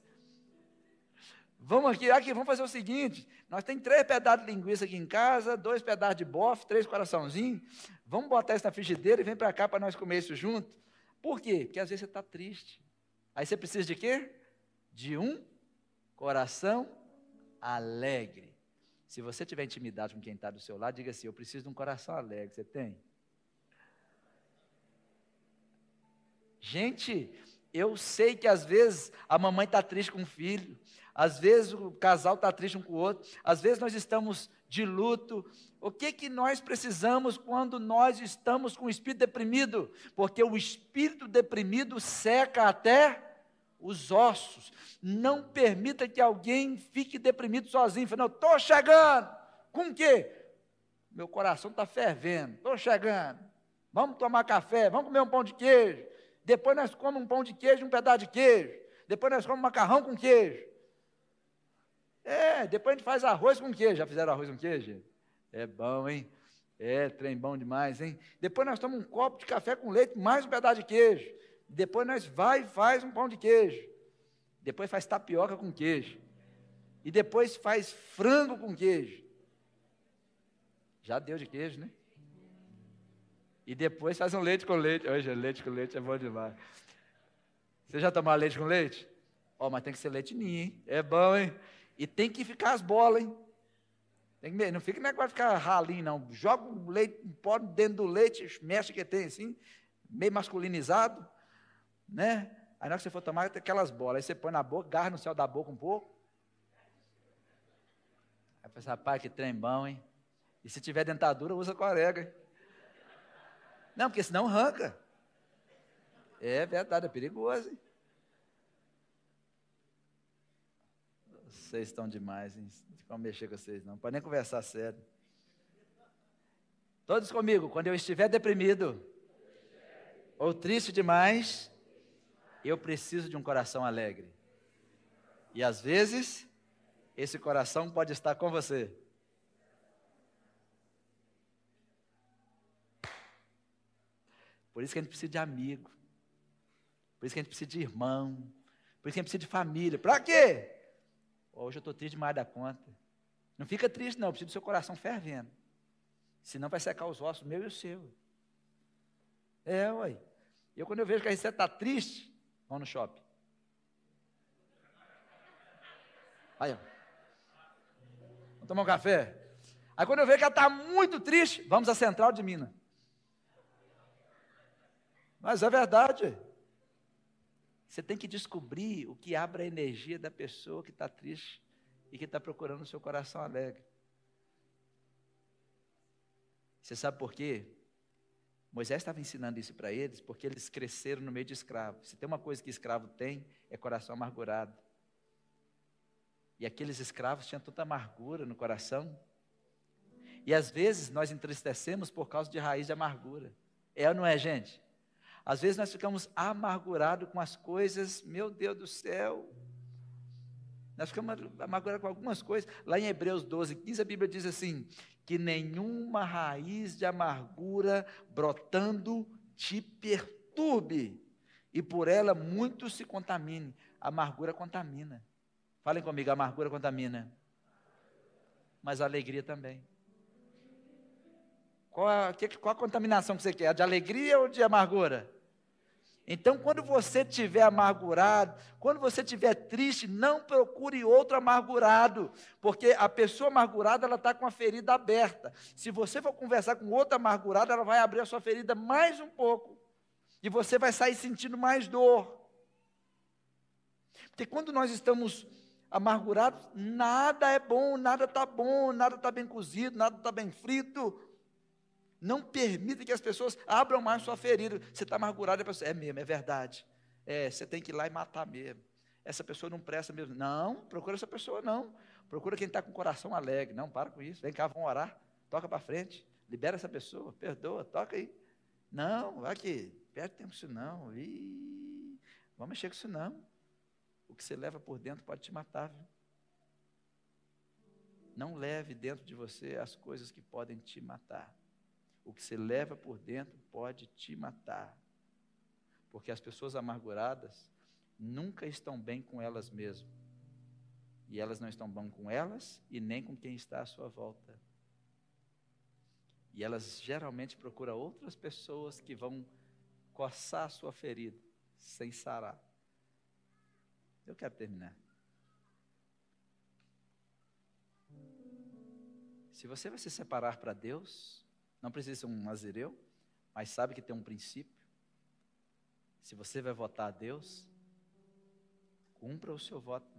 Vamos aqui, aqui, vamos fazer o seguinte: nós temos três pedaços de linguiça aqui em casa, dois pedaços de bofe, três coraçãozinhos. Vamos botar isso na frigideira e vem para cá para nós comer isso junto. Por quê? Porque às vezes você está triste. Aí você precisa de quê? De um coração alegre. Se você tiver intimidade com quem está do seu lado, diga assim: Eu preciso de um coração alegre. Você tem? Gente, eu sei que às vezes a mamãe está triste com o filho, às vezes o casal está triste um com o outro, às vezes nós estamos de luto. O que que nós precisamos quando nós estamos com o espírito deprimido? Porque o espírito deprimido seca até os ossos. Não permita que alguém fique deprimido sozinho. Fala, não, estou chegando. Com o quê? Meu coração está fervendo. Estou chegando. Vamos tomar café, vamos comer um pão de queijo. Depois nós comemos um pão de queijo e um pedaço de queijo. Depois nós comemos macarrão com queijo. É, depois a gente faz arroz com queijo. Já fizeram arroz com queijo? É bom, hein? É, trem bom demais, hein? Depois nós tomamos um copo de café com leite, mais um pedaço de queijo. Depois nós vai e faz um pão de queijo. Depois faz tapioca com queijo. E depois faz frango com queijo. Já deu de queijo, né? E depois faz um leite com leite. Hoje, leite com leite é bom demais. Você já tomou leite com leite? Ó, oh, mas tem que ser leite ninho, hein? É bom, hein? E tem que ficar as bolas, hein? Que, não fica negócio de ficar ralinho, não. Joga o leite, pó dentro do leite, mexe que tem assim, meio masculinizado, né? Aí na hora que você for tomar, tem aquelas bolas. Aí você põe na boca, garra no céu da boca um pouco. Aí pensa, rapaz, que trem bom, hein? E se tiver dentadura, usa corega. Não, porque senão arranca. É verdade, é perigoso. Hein? Vocês estão demais, hein? Não mexer com vocês, não. Pode nem conversar sério. Todos comigo, quando eu estiver deprimido ou triste demais, eu preciso de um coração alegre. E às vezes, esse coração pode estar com você. Por isso que a gente precisa de amigo. Por isso que a gente precisa de irmão. Por isso que a gente precisa de família. Para quê? Hoje eu estou triste demais da conta. Não fica triste, não. Eu preciso do seu coração fervendo. Senão vai secar os ossos, meu e o seu. É, uai. Eu, quando eu vejo que a Receita está triste, vamos no shopping. Aí, ó. Vamos tomar um café. Aí, quando eu vejo que ela está muito triste, vamos à Central de Minas. Mas é verdade. Você tem que descobrir o que abre a energia da pessoa que está triste e que está procurando o seu coração alegre. Você sabe por quê? Moisés estava ensinando isso para eles porque eles cresceram no meio de escravos. Se tem uma coisa que escravo tem, é coração amargurado. E aqueles escravos tinham tanta amargura no coração. E às vezes nós entristecemos por causa de raiz de amargura. É ou não é, gente? Às vezes nós ficamos amargurados com as coisas, meu Deus do céu. Nós ficamos amargurados com algumas coisas. Lá em Hebreus 12, 15, a Bíblia diz assim: que nenhuma raiz de amargura brotando te perturbe, e por ela muito se contamine. A amargura contamina. Falem comigo, amargura contamina. Mas a alegria também. Qual a, qual a contaminação que você quer? A de alegria ou de amargura? Então, quando você estiver amargurado, quando você estiver triste, não procure outro amargurado, porque a pessoa amargurada ela está com a ferida aberta. Se você for conversar com outra amargurada, ela vai abrir a sua ferida mais um pouco, e você vai sair sentindo mais dor. Porque quando nós estamos amargurados, nada é bom, nada está bom, nada está bem cozido, nada está bem frito. Não permita que as pessoas abram mais sua ferida. Você está amargurado, a pessoa, é mesmo, é verdade. É, você tem que ir lá e matar mesmo. Essa pessoa não presta mesmo. Não, procura essa pessoa não. Procura quem está com o coração alegre. Não, para com isso. Vem cá, vamos orar. Toca para frente. Libera essa pessoa. Perdoa, toca aí. Não, vai que perde tempo isso não. Ih, vamos mexer com isso não. O que você leva por dentro pode te matar, viu? Não leve dentro de você as coisas que podem te matar. O que você leva por dentro pode te matar. Porque as pessoas amarguradas nunca estão bem com elas mesmas. E elas não estão bem com elas e nem com quem está à sua volta. E elas geralmente procuram outras pessoas que vão coçar a sua ferida sem sarar. Eu quero terminar. Se você vai se separar para Deus, não precisa ser um nazireu, mas sabe que tem um princípio. Se você vai votar a Deus, cumpra o seu voto.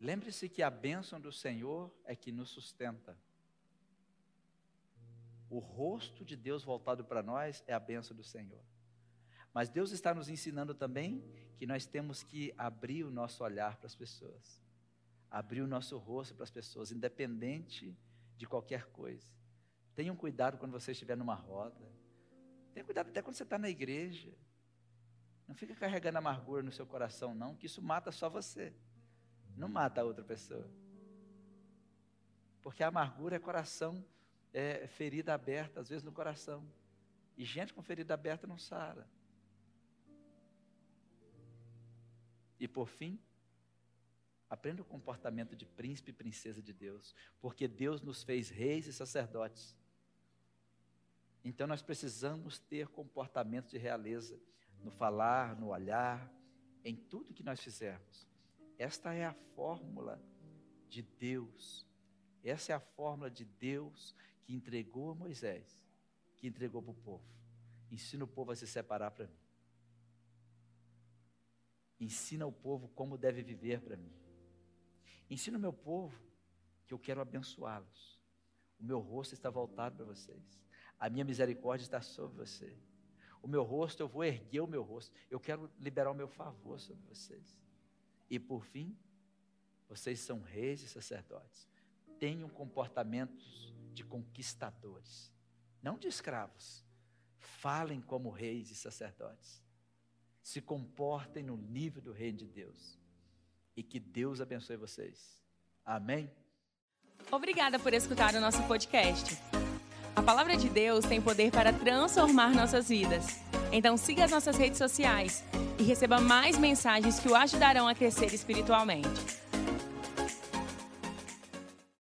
Lembre-se que a bênção do Senhor é que nos sustenta. O rosto de Deus voltado para nós é a bênção do Senhor. Mas Deus está nos ensinando também que nós temos que abrir o nosso olhar para as pessoas abrir o nosso rosto para as pessoas, independente de qualquer coisa. Tenham cuidado quando você estiver numa roda. Tenha cuidado até quando você está na igreja. Não fica carregando amargura no seu coração, não, que isso mata só você. Não mata a outra pessoa. Porque a amargura é coração, é ferida aberta, às vezes no coração. E gente com ferida aberta não sara. E por fim, Aprenda o comportamento de príncipe e princesa de Deus, porque Deus nos fez reis e sacerdotes. Então nós precisamos ter comportamento de realeza no falar, no olhar, em tudo que nós fizermos. Esta é a fórmula de Deus. Essa é a fórmula de Deus que entregou a Moisés, que entregou para o povo. Ensina o povo a se separar para mim. Ensina o povo como deve viver para mim. Ensina o meu povo que eu quero abençoá-los. O meu rosto está voltado para vocês. A minha misericórdia está sobre você. O meu rosto, eu vou erguer o meu rosto. Eu quero liberar o meu favor sobre vocês. E por fim, vocês são reis e sacerdotes. Tenham comportamentos de conquistadores, não de escravos. Falem como reis e sacerdotes. Se comportem no nível do reino de Deus e que Deus abençoe vocês. Amém? Obrigada por escutar o nosso podcast. A palavra de Deus tem poder para transformar nossas vidas. Então siga as nossas redes sociais e receba mais mensagens que o ajudarão a crescer espiritualmente.